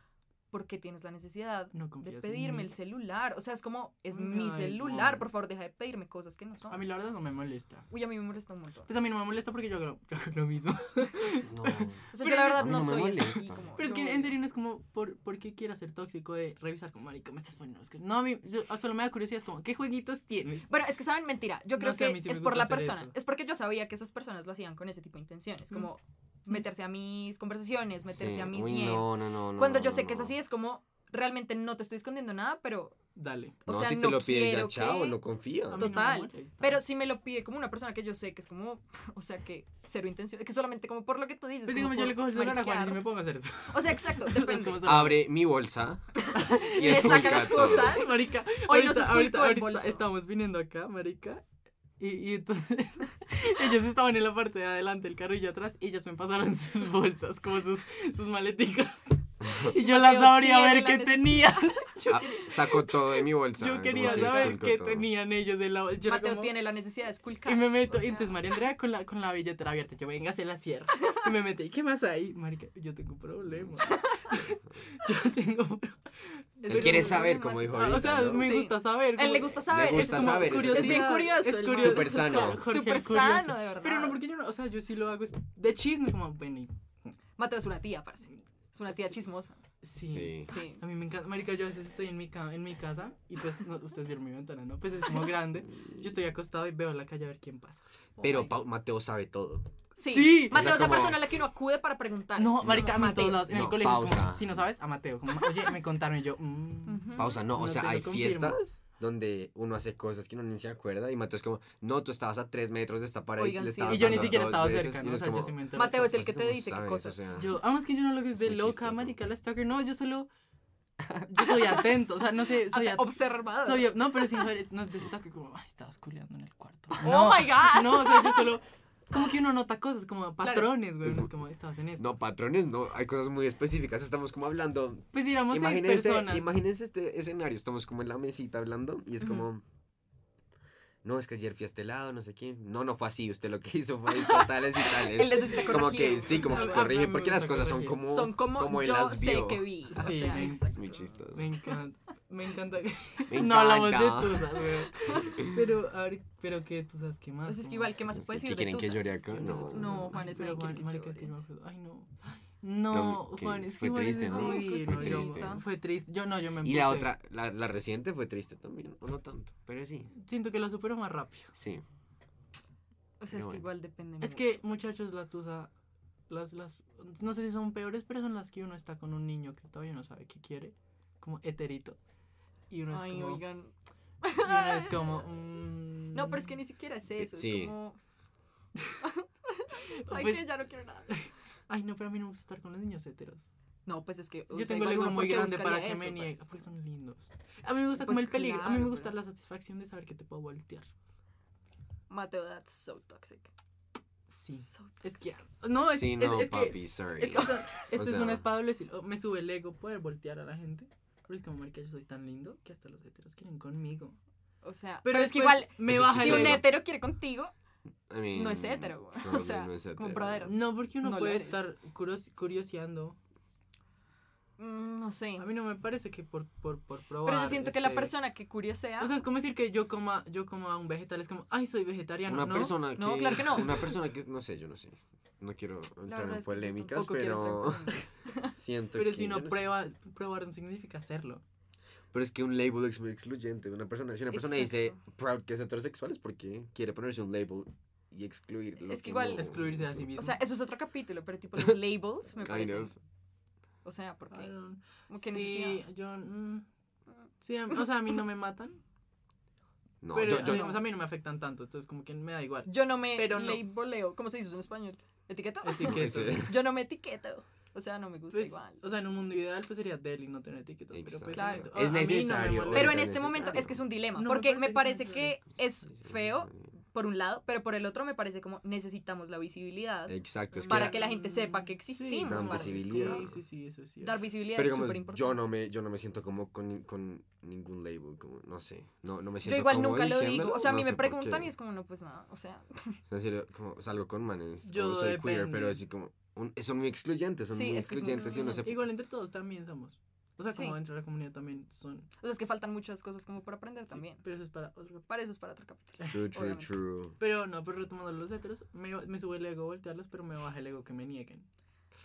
[SPEAKER 3] ¿por qué tienes la necesidad
[SPEAKER 2] no
[SPEAKER 3] de pedirme el celular? O sea, es como, es mi celular, por favor, deja de pedirme cosas que no son.
[SPEAKER 2] A mí la verdad no me molesta.
[SPEAKER 3] Uy, a mí me molesta un montón.
[SPEAKER 2] Pues a mí no me molesta porque yo hago lo, [laughs] yo hago lo mismo. [laughs]
[SPEAKER 4] No.
[SPEAKER 3] O sea,
[SPEAKER 2] pero
[SPEAKER 3] yo la verdad no soy así. Como,
[SPEAKER 2] Pero es que
[SPEAKER 3] no.
[SPEAKER 2] en serio no es como, ¿por, ¿por qué quieras ser tóxico de revisar como marica? Me estás poniendo. Es que no, a mí yo- solo me da curiosidad, es como, ¿qué jueguitos tienes?
[SPEAKER 3] Bueno, es que saben, mentira. Yo
[SPEAKER 2] No
[SPEAKER 3] creo
[SPEAKER 2] sé,
[SPEAKER 3] que
[SPEAKER 2] sí
[SPEAKER 3] es por la persona.
[SPEAKER 2] eso.
[SPEAKER 3] Es porque yo sabía que esas personas lo hacían con ese tipo de intenciones. Como meterse a mis conversaciones, meterse
[SPEAKER 4] Sí.
[SPEAKER 3] a mis
[SPEAKER 4] Uy,
[SPEAKER 3] DMs.
[SPEAKER 4] no, no, no,
[SPEAKER 3] Cuando
[SPEAKER 4] no,
[SPEAKER 3] yo
[SPEAKER 4] no,
[SPEAKER 3] sé que es así, es como realmente no te estoy escondiendo nada, pero
[SPEAKER 2] Dale.
[SPEAKER 3] o
[SPEAKER 4] no,
[SPEAKER 3] sea,
[SPEAKER 4] si te
[SPEAKER 3] no
[SPEAKER 4] lo piden ya, chao,
[SPEAKER 3] que-
[SPEAKER 4] no
[SPEAKER 2] me
[SPEAKER 3] Total. Pero si me lo pide como una persona que yo sé que es como, [laughs] o sea, que cero intención, que solamente como por lo que tú dices.
[SPEAKER 2] Pues
[SPEAKER 3] como
[SPEAKER 2] digamos, yo le cojo el celular a Juan y si me pongo a hacer eso.
[SPEAKER 3] O sea, exacto, [laughs] depende.
[SPEAKER 4] Abre mi bolsa [laughs] y,
[SPEAKER 3] le saca las cosas.
[SPEAKER 2] Marica,
[SPEAKER 3] Hoy nos
[SPEAKER 2] ahorita,
[SPEAKER 3] esculcó
[SPEAKER 2] ahorita,
[SPEAKER 3] el
[SPEAKER 2] ahorita
[SPEAKER 3] bolso.
[SPEAKER 2] estamos viniendo acá, marica. Y, y entonces [laughs] ellos estaban en la parte de adelante, el carro y yo atrás, y ellos me pasaron [laughs] sus bolsas, como sus, sus maleticas. [laughs] Y yo las
[SPEAKER 3] Mateo
[SPEAKER 2] abrí a ver qué tenían.
[SPEAKER 4] Ah, saco todo de mi bolsa.
[SPEAKER 2] yo quería
[SPEAKER 4] que
[SPEAKER 2] saber qué
[SPEAKER 4] todo.
[SPEAKER 2] tenían ellos en la bolsa. Yo
[SPEAKER 3] Mateo
[SPEAKER 2] como-
[SPEAKER 3] tiene la necesidad de esculcar.
[SPEAKER 2] Y me meto,
[SPEAKER 3] o sea,
[SPEAKER 2] y entonces María Andrea con la, con la billetera abierta, yo venga, se la cierro. Y me metí, ¿qué pasa ahí? Marica, yo tengo problemas. yo tengo
[SPEAKER 4] Él quiere saber, como dijo
[SPEAKER 2] Ah,
[SPEAKER 4] ahorita.
[SPEAKER 2] o sea,
[SPEAKER 4] ¿no?
[SPEAKER 2] me
[SPEAKER 3] Sí.
[SPEAKER 2] gusta saber.
[SPEAKER 3] Él le gusta saber.
[SPEAKER 4] gusta
[SPEAKER 3] es como
[SPEAKER 4] saber, es
[SPEAKER 3] curiosidad.
[SPEAKER 4] Es
[SPEAKER 3] bien curioso.
[SPEAKER 2] Es curioso.
[SPEAKER 4] Súper sano.
[SPEAKER 3] Súper
[SPEAKER 2] curioso.
[SPEAKER 3] sano, de verdad.
[SPEAKER 2] Pero no, porque yo no, o sea, yo sí lo hago es de chisme, como, bueno, y-
[SPEAKER 3] Mateo es una tía, parece. Es una tía
[SPEAKER 2] Sí.
[SPEAKER 3] chismosa.
[SPEAKER 2] sí.
[SPEAKER 4] Sí.
[SPEAKER 3] Sí.
[SPEAKER 2] A mí me encanta, marica, yo a veces estoy en mi, ca- en mi casa y pues, no, ustedes vieron mi ventana, ¿no? Pues es como [laughs] grande. Yo estoy acostado y veo la calle a ver quién pasa.
[SPEAKER 3] Oh
[SPEAKER 4] Pero Pau- Mateo sabe todo.
[SPEAKER 3] Sí.
[SPEAKER 2] Sí.
[SPEAKER 3] Mateo
[SPEAKER 4] O sea,
[SPEAKER 3] es la
[SPEAKER 4] como-
[SPEAKER 3] persona a la que uno acude para preguntar.
[SPEAKER 2] No, marica, a todos
[SPEAKER 3] Mateo.
[SPEAKER 2] lados. En el
[SPEAKER 4] No,
[SPEAKER 2] colegio es como,
[SPEAKER 4] pausa.
[SPEAKER 2] si no sabes, a Mateo. Como, oye, me contaron y yo, mm.
[SPEAKER 4] Pausa, no, o sea, hay fiestas donde uno hace cosas que uno ni se acuerda y Mateo es como, no, tú estabas a tres metros de esta pared
[SPEAKER 3] Oigan,
[SPEAKER 4] le
[SPEAKER 3] sí.
[SPEAKER 2] Y yo ni siquiera estaba
[SPEAKER 4] veces",
[SPEAKER 2] cerca,
[SPEAKER 4] y
[SPEAKER 2] ¿no? O sea, yo sí me enteré.
[SPEAKER 3] Mateo es el
[SPEAKER 4] Pues,
[SPEAKER 3] que te
[SPEAKER 4] ¿cómo
[SPEAKER 3] dice qué cosas.
[SPEAKER 4] O sea,
[SPEAKER 2] Yo, además que yo no lo que es de loca,
[SPEAKER 4] chistoso.
[SPEAKER 2] marica, la stalker. No, yo solo. Yo soy atento, o sea, no sé, [laughs] soy
[SPEAKER 3] Ate-
[SPEAKER 2] atento.
[SPEAKER 3] Observador.
[SPEAKER 2] Soy, no, pero sin es- no es de stalker, como, ay, estabas culeando en el cuarto.
[SPEAKER 3] Oh
[SPEAKER 2] No,
[SPEAKER 3] my god.
[SPEAKER 2] No, o sea, yo solo. Como que uno nota cosas, como patrones, güey.
[SPEAKER 4] Es
[SPEAKER 2] Es, como, estabas en esto.
[SPEAKER 4] No, patrones, no, hay cosas muy específicas, estamos como hablando.
[SPEAKER 2] Pues seis
[SPEAKER 4] Imagínense,
[SPEAKER 2] personas.
[SPEAKER 4] imagínense este escenario, estamos como en la mesita hablando y es como, no, es que ayer fui a este lado, no sé quién. No, no fue así, usted lo que [laughs] hizo fue esto, tales y tales.
[SPEAKER 3] Él les está
[SPEAKER 4] como que,
[SPEAKER 3] corrigiendo.
[SPEAKER 4] sí, como
[SPEAKER 2] o
[SPEAKER 4] que
[SPEAKER 2] sea,
[SPEAKER 4] corrige, porque las cosas son como,
[SPEAKER 3] Son como,
[SPEAKER 4] él
[SPEAKER 3] yo
[SPEAKER 4] las
[SPEAKER 3] sé que vi. O
[SPEAKER 2] Sí,
[SPEAKER 3] sea,
[SPEAKER 2] me-
[SPEAKER 3] exacto.
[SPEAKER 4] Es muy chistoso.
[SPEAKER 2] Me encanta. Me encanta que.
[SPEAKER 4] Me [laughs]
[SPEAKER 2] no hablamos de tusas, güey. [laughs] Pero, a ver, pero qué tusas, ¿qué más?
[SPEAKER 3] Pues es que
[SPEAKER 2] Como-
[SPEAKER 3] igual, ¿qué más se puede
[SPEAKER 4] que-
[SPEAKER 3] decir
[SPEAKER 4] ¿qué
[SPEAKER 3] de
[SPEAKER 4] quieren que
[SPEAKER 3] tusas?
[SPEAKER 4] llore acá? No.
[SPEAKER 2] tusas.
[SPEAKER 3] No, Juan,
[SPEAKER 2] Ay,
[SPEAKER 3] es
[SPEAKER 2] pero
[SPEAKER 3] Michael
[SPEAKER 2] Juan, marica, que yo
[SPEAKER 3] Flores.
[SPEAKER 2] acuerdo. Ay, no. No,
[SPEAKER 4] No, que
[SPEAKER 2] Juan, es que
[SPEAKER 4] fue triste,
[SPEAKER 2] es
[SPEAKER 4] ¿no?
[SPEAKER 2] divino,
[SPEAKER 3] Fue
[SPEAKER 2] yo-
[SPEAKER 3] triste.
[SPEAKER 2] Fue triste. Yo no, yo me
[SPEAKER 4] Y la otra, la, la reciente fue triste también, o no tanto, pero sí,
[SPEAKER 2] Siento que la supero más rápido.
[SPEAKER 4] sí.
[SPEAKER 3] O sea, es que
[SPEAKER 4] bueno.
[SPEAKER 3] igual depende
[SPEAKER 2] Es
[SPEAKER 3] mucho.
[SPEAKER 2] que, muchachos, la tusa. Las, las, no sé si son peores, pero son las que uno está con un niño que todavía no sabe qué quiere. Como heterito. Y uno es
[SPEAKER 3] Ay,
[SPEAKER 2] como.
[SPEAKER 3] oigan.
[SPEAKER 2] y uno es como. [laughs] mm,
[SPEAKER 3] No, pero es que ni siquiera es eso.
[SPEAKER 4] Sí.
[SPEAKER 3] Es como. [laughs] [laughs] ¿Sabes
[SPEAKER 2] Pues-
[SPEAKER 3] qué? Ya no quiero nada.
[SPEAKER 2] Ay, no, pero a mí no me gusta estar con los niños heteros.
[SPEAKER 3] No, pues es que. o
[SPEAKER 2] Yo tengo el ego muy
[SPEAKER 3] ¿por qué
[SPEAKER 2] grande para que me
[SPEAKER 3] eso,
[SPEAKER 2] niegue.
[SPEAKER 3] parce?
[SPEAKER 2] Porque son lindos. A mí me gusta
[SPEAKER 3] Pues
[SPEAKER 2] como el peligro. a mí me
[SPEAKER 3] claro,
[SPEAKER 2] gusta
[SPEAKER 3] pero-
[SPEAKER 2] la satisfacción de saber que te puedo voltear.
[SPEAKER 3] Mateo, that's so toxic.
[SPEAKER 2] Sí.
[SPEAKER 3] So
[SPEAKER 2] Es
[SPEAKER 3] toxic.
[SPEAKER 2] que. No, es,
[SPEAKER 4] sí,
[SPEAKER 2] es-
[SPEAKER 4] no,
[SPEAKER 2] es que.
[SPEAKER 4] papi, sorry.
[SPEAKER 2] Es que, [laughs] o sea, esto es
[SPEAKER 4] sea-
[SPEAKER 2] una espada doble filo. Me sube el ego poder voltear a la gente. Pero es como, marica, yo soy tan lindo que hasta los heteros quieren conmigo.
[SPEAKER 3] O sea,
[SPEAKER 2] Pero,
[SPEAKER 3] pero, es que igual.
[SPEAKER 2] me baja
[SPEAKER 3] Si
[SPEAKER 2] el
[SPEAKER 3] un
[SPEAKER 2] ego.
[SPEAKER 3] hetero quiere contigo,
[SPEAKER 4] I mean,
[SPEAKER 3] no es hetero, güey. [laughs] O sea,
[SPEAKER 4] no es
[SPEAKER 3] como
[SPEAKER 4] hetero.
[SPEAKER 3] brodero.
[SPEAKER 2] No, porque uno
[SPEAKER 3] No
[SPEAKER 2] puede estar curioseando.
[SPEAKER 3] mm, no sé.
[SPEAKER 2] A mí no me parece que por, por, por probar.
[SPEAKER 3] Pero yo siento que la
[SPEAKER 2] este,
[SPEAKER 3] persona que curiosea.
[SPEAKER 2] O sea, es como decir que yo coma, yo coma un vegetal. Es como, ay, soy vegetariano.
[SPEAKER 4] Una
[SPEAKER 2] ¿no?
[SPEAKER 4] persona que.
[SPEAKER 3] No, claro que no.
[SPEAKER 4] Una persona que. No sé, yo no sé. No quiero entrar en polémicas, pero. [laughs] siento
[SPEAKER 2] Pero
[SPEAKER 4] que.
[SPEAKER 2] si
[SPEAKER 4] yo
[SPEAKER 2] uno
[SPEAKER 4] no sé.
[SPEAKER 2] prueba, probar no significa hacerlo.
[SPEAKER 4] Pero es que un label es muy excluyente. Una persona, si una persona dice proud que es heterosexual es porque quiere ponerse un label y excluir lo
[SPEAKER 3] Es que
[SPEAKER 4] que
[SPEAKER 3] igual-
[SPEAKER 4] no-
[SPEAKER 2] Excluirse a sí mismo.
[SPEAKER 3] O sea, eso es otro capítulo, pero tipo los [laughs] labels me
[SPEAKER 4] Kind
[SPEAKER 3] parecen.
[SPEAKER 4] of.
[SPEAKER 3] O sea, porque.
[SPEAKER 2] Don't-
[SPEAKER 3] Como que
[SPEAKER 2] sí,
[SPEAKER 3] necesidad.
[SPEAKER 2] yo. mm, sí, a- o sea, a mí no me matan. [laughs]
[SPEAKER 4] No,
[SPEAKER 2] pero
[SPEAKER 4] yo, yo-
[SPEAKER 2] digamos, a mí no me afectan tanto. Entonces, como que me da igual.
[SPEAKER 3] Yo no me
[SPEAKER 2] Pero no.
[SPEAKER 3] labeleo. ¿Cómo se dice eso en español? ¿Etiqueto? [laughs]
[SPEAKER 2] Etiqueto.
[SPEAKER 4] Sí.
[SPEAKER 3] Yo no me etiqueto. O sea, no me gusta
[SPEAKER 2] Pues,
[SPEAKER 3] igual.
[SPEAKER 2] o sea, en un mundo ideal pues sería Deli no tener etiquetas, pero pues
[SPEAKER 3] Claro.
[SPEAKER 4] Es
[SPEAKER 2] a- mí no me
[SPEAKER 4] necesario,
[SPEAKER 2] molesta.
[SPEAKER 3] Pero en
[SPEAKER 4] ahorita
[SPEAKER 3] este momento
[SPEAKER 4] necesario.
[SPEAKER 3] es que es un dilema.
[SPEAKER 2] No, me
[SPEAKER 3] porque me
[SPEAKER 2] parece
[SPEAKER 3] parece que es
[SPEAKER 4] Sí,
[SPEAKER 3] feo,
[SPEAKER 4] sí,
[SPEAKER 3] por un lado, pero por el otro me parece como necesitamos la visibilidad.
[SPEAKER 4] Exacto, es que.
[SPEAKER 3] Para que la gente sepa que
[SPEAKER 2] Sí,
[SPEAKER 3] existimos, parce.
[SPEAKER 4] visibilidad.
[SPEAKER 2] Sí, sí, sí, eso es cierto.
[SPEAKER 3] Dar visibilidad
[SPEAKER 4] Pero
[SPEAKER 3] es súper importante.
[SPEAKER 4] yo no me, yo no me siento como con, con ningún label, como, no sé, no, no me siento
[SPEAKER 3] Yo igual nunca lo digo. O sea, a
[SPEAKER 4] no
[SPEAKER 3] mí me preguntan y es como, no, pues nada. O sea,
[SPEAKER 4] En serio, como salgo con manes,
[SPEAKER 2] Yo
[SPEAKER 4] soy queer, pero así como, un- son muy excluyentes, son
[SPEAKER 3] Sí,
[SPEAKER 4] muy
[SPEAKER 3] es que es muy
[SPEAKER 4] excluyentes y uno se...
[SPEAKER 2] Igual entre todos también somos. O sea, como
[SPEAKER 3] Sí.
[SPEAKER 2] dentro de la comunidad también son.
[SPEAKER 3] o sea, es que faltan muchas cosas como para aprender
[SPEAKER 2] sí,
[SPEAKER 3] también.
[SPEAKER 2] pero eso es para otro.
[SPEAKER 3] Para eso es para otro capítulo.
[SPEAKER 4] True, true, true.
[SPEAKER 2] Pero no, pero retomando los heteros, me, me sube el ego voltearlos, pero me baja el ego que me nieguen.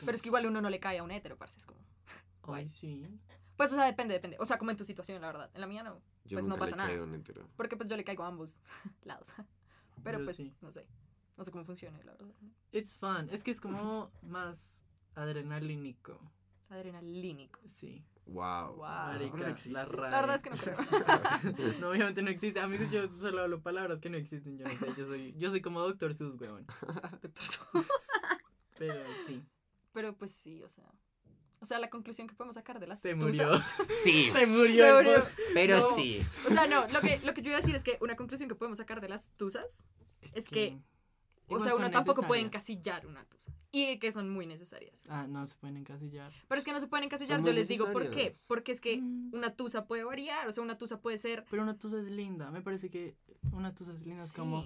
[SPEAKER 3] Pero es que igual uno no le cae a un hetero, parce. Es como. [laughs]
[SPEAKER 2] Ay, sí.
[SPEAKER 3] Pues, o sea, depende, depende. O sea, como en tu situación, la verdad. En la mía no.
[SPEAKER 4] Yo
[SPEAKER 3] Pues no
[SPEAKER 4] nunca
[SPEAKER 3] pasa
[SPEAKER 4] le
[SPEAKER 3] nada.
[SPEAKER 4] a un hetero.
[SPEAKER 3] Porque pues yo le caigo a ambos [laughs] lados. [laughs] Pero
[SPEAKER 2] Yo
[SPEAKER 3] pues,
[SPEAKER 2] sí.
[SPEAKER 3] no sé. No sé cómo funciona, la verdad.
[SPEAKER 2] It's fun. Es que es como más adrenalínico.
[SPEAKER 3] Adrenalínico.
[SPEAKER 2] Sí.
[SPEAKER 4] Wow.
[SPEAKER 3] Wow.
[SPEAKER 2] Marica,
[SPEAKER 4] no existe.
[SPEAKER 2] la
[SPEAKER 3] La verdad es que no creo. [laughs]
[SPEAKER 2] No, obviamente no existe. Amigos, yo solo hablo palabras que no existen. Yo no sé. Yo soy, yo soy como Doctor Sus, weón.
[SPEAKER 3] Doctor Su-
[SPEAKER 2] Pero sí.
[SPEAKER 3] Pero pues sí, o sea. O sea, la conclusión que podemos sacar de las
[SPEAKER 2] Se
[SPEAKER 3] tusas-
[SPEAKER 2] murió. [laughs]
[SPEAKER 4] Sí,
[SPEAKER 2] Se murió.
[SPEAKER 3] Se murió.
[SPEAKER 4] pero
[SPEAKER 3] No.
[SPEAKER 4] sí.
[SPEAKER 3] O sea, no, lo que, lo que yo iba a decir es que una conclusión que podemos sacar de las tusas, Es que, o sea, uno tampoco puede encasillar una tusa. Y que son muy necesarias.
[SPEAKER 2] Ah, no se pueden encasillar.
[SPEAKER 3] Pero es que no se pueden encasillar,
[SPEAKER 4] Son
[SPEAKER 3] yo les digo por qué. Porque es que
[SPEAKER 2] Mm.
[SPEAKER 3] una tusa puede variar, o sea, una tusa puede ser...
[SPEAKER 2] Pero una tusa es linda. Me parece que una tusa es linda. Es
[SPEAKER 3] Sí.
[SPEAKER 2] como,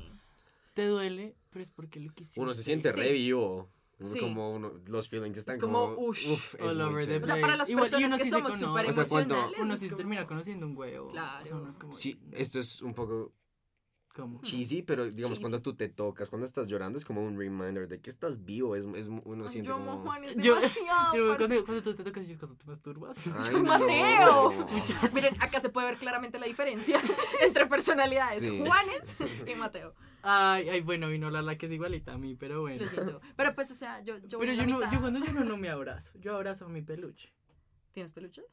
[SPEAKER 2] te duele, pero es porque lo quisiste.
[SPEAKER 4] Uno se siente
[SPEAKER 3] Sí.
[SPEAKER 4] re vivo. Uno
[SPEAKER 3] Sí.
[SPEAKER 4] como uno, los feelings están
[SPEAKER 3] como,
[SPEAKER 4] como,
[SPEAKER 3] ush,
[SPEAKER 4] uf, es
[SPEAKER 2] all over the
[SPEAKER 4] chévere.
[SPEAKER 3] O sea, para las
[SPEAKER 2] Igual,
[SPEAKER 3] personas que
[SPEAKER 2] sí
[SPEAKER 3] somos súper
[SPEAKER 4] O sea, cuando
[SPEAKER 3] emocionales.
[SPEAKER 2] Uno
[SPEAKER 3] es
[SPEAKER 2] sí se
[SPEAKER 3] como-
[SPEAKER 2] termina conociendo un huevo. O sea,
[SPEAKER 3] Claro.
[SPEAKER 2] uno es como,
[SPEAKER 4] Sí, esto es un poco
[SPEAKER 2] como,
[SPEAKER 4] cheesy, pero digamos
[SPEAKER 3] Cheesy.
[SPEAKER 4] cuando tú te tocas, cuando estás llorando, es como un reminder de que estás vivo. Es, es uno
[SPEAKER 3] Ay,
[SPEAKER 4] siente
[SPEAKER 3] yo
[SPEAKER 4] como...
[SPEAKER 3] Juan, es
[SPEAKER 2] Yo-
[SPEAKER 3] demasiado,
[SPEAKER 2] Sí,
[SPEAKER 3] parce.
[SPEAKER 2] cuando, cuando tú te tocas y cuando te masturbas.
[SPEAKER 4] Ay,
[SPEAKER 3] Mateo.
[SPEAKER 4] no.
[SPEAKER 3] Miren, acá se puede ver claramente la diferencia [laughs] entre personalidades,
[SPEAKER 4] Sí.
[SPEAKER 3] Juanes [laughs] y Mateo.
[SPEAKER 2] Ay, ay, bueno, vino la que es igualita a mí, pero bueno.
[SPEAKER 3] Lo siento. Pero pues, o sea, yo, yo
[SPEAKER 2] Pero yo
[SPEAKER 3] la
[SPEAKER 2] no,
[SPEAKER 3] mitad.
[SPEAKER 2] yo cuando yo no, no me abrazo, yo abrazo a mi peluche.
[SPEAKER 3] ¿Tienes peluches?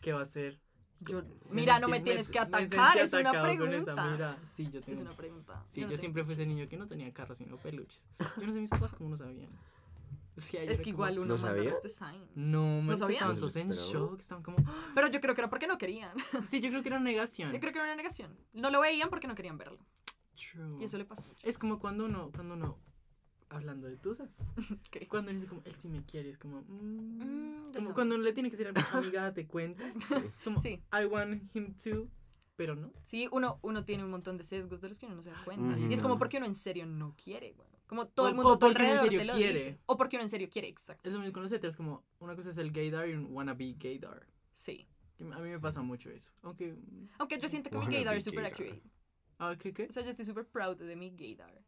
[SPEAKER 2] ¿Qué va a ser?
[SPEAKER 3] Yo, mira, no me tienes que atacar, es una
[SPEAKER 2] atacado con esa
[SPEAKER 3] pregunta.
[SPEAKER 2] Sí, yo tengo.
[SPEAKER 3] Es una pregunta.
[SPEAKER 2] Sí,
[SPEAKER 3] no
[SPEAKER 2] yo
[SPEAKER 3] tengo
[SPEAKER 2] siempre fui ese niño que no tenía carro sino peluches. Yo no sé mis papás cómo no sabían. O sea, yo
[SPEAKER 3] Es
[SPEAKER 2] era
[SPEAKER 3] que
[SPEAKER 2] como,
[SPEAKER 3] igual uno
[SPEAKER 4] ¿No
[SPEAKER 3] manda
[SPEAKER 4] sabía?
[SPEAKER 3] los designs.
[SPEAKER 2] No, me
[SPEAKER 3] sabían?
[SPEAKER 2] estaban
[SPEAKER 4] No
[SPEAKER 2] todos
[SPEAKER 4] se lo
[SPEAKER 2] en shock, estaban como...
[SPEAKER 3] Pero yo creo que era porque no querían. [laughs]
[SPEAKER 2] Sí, yo creo que era negación.
[SPEAKER 3] Yo creo que era una negación. No lo veían porque no querían verlo.
[SPEAKER 2] True.
[SPEAKER 3] Y eso le pasa mucho.
[SPEAKER 2] Es como cuando uno, cuando uno, hablando de tusas, [laughs]
[SPEAKER 3] ¿Qué?
[SPEAKER 2] cuando uno dice como, él sí me quiere, es como, mm,
[SPEAKER 3] Mm,
[SPEAKER 2] como cuando le tiene que decir a mi [laughs] amiga, date cuenta, es como,
[SPEAKER 3] Sí.
[SPEAKER 2] I want him to, pero no.
[SPEAKER 3] Sí, uno, uno tiene un montón de sesgos de los que uno no se da cuenta.
[SPEAKER 4] Ujú.
[SPEAKER 3] Y es como porque uno en serio no quiere, güey. Como todo
[SPEAKER 2] O-
[SPEAKER 3] el mundo
[SPEAKER 2] o porque uno en serio
[SPEAKER 3] te lo
[SPEAKER 2] quiere.
[SPEAKER 3] dice. O porque uno en serio quiere, exacto.
[SPEAKER 2] Es lo mismo con los heteros, como, una cosa es el gaydar y un wannabe gaydar.
[SPEAKER 3] Sí.
[SPEAKER 2] A mí me pasa mucho eso. Aunque,
[SPEAKER 3] Aunque yo siento que mi gaydar es súper
[SPEAKER 4] gaydar.
[SPEAKER 3] accurate.
[SPEAKER 2] ah, ¿qué, qué?
[SPEAKER 3] O sea, yo estoy súper proud de mi gaydar.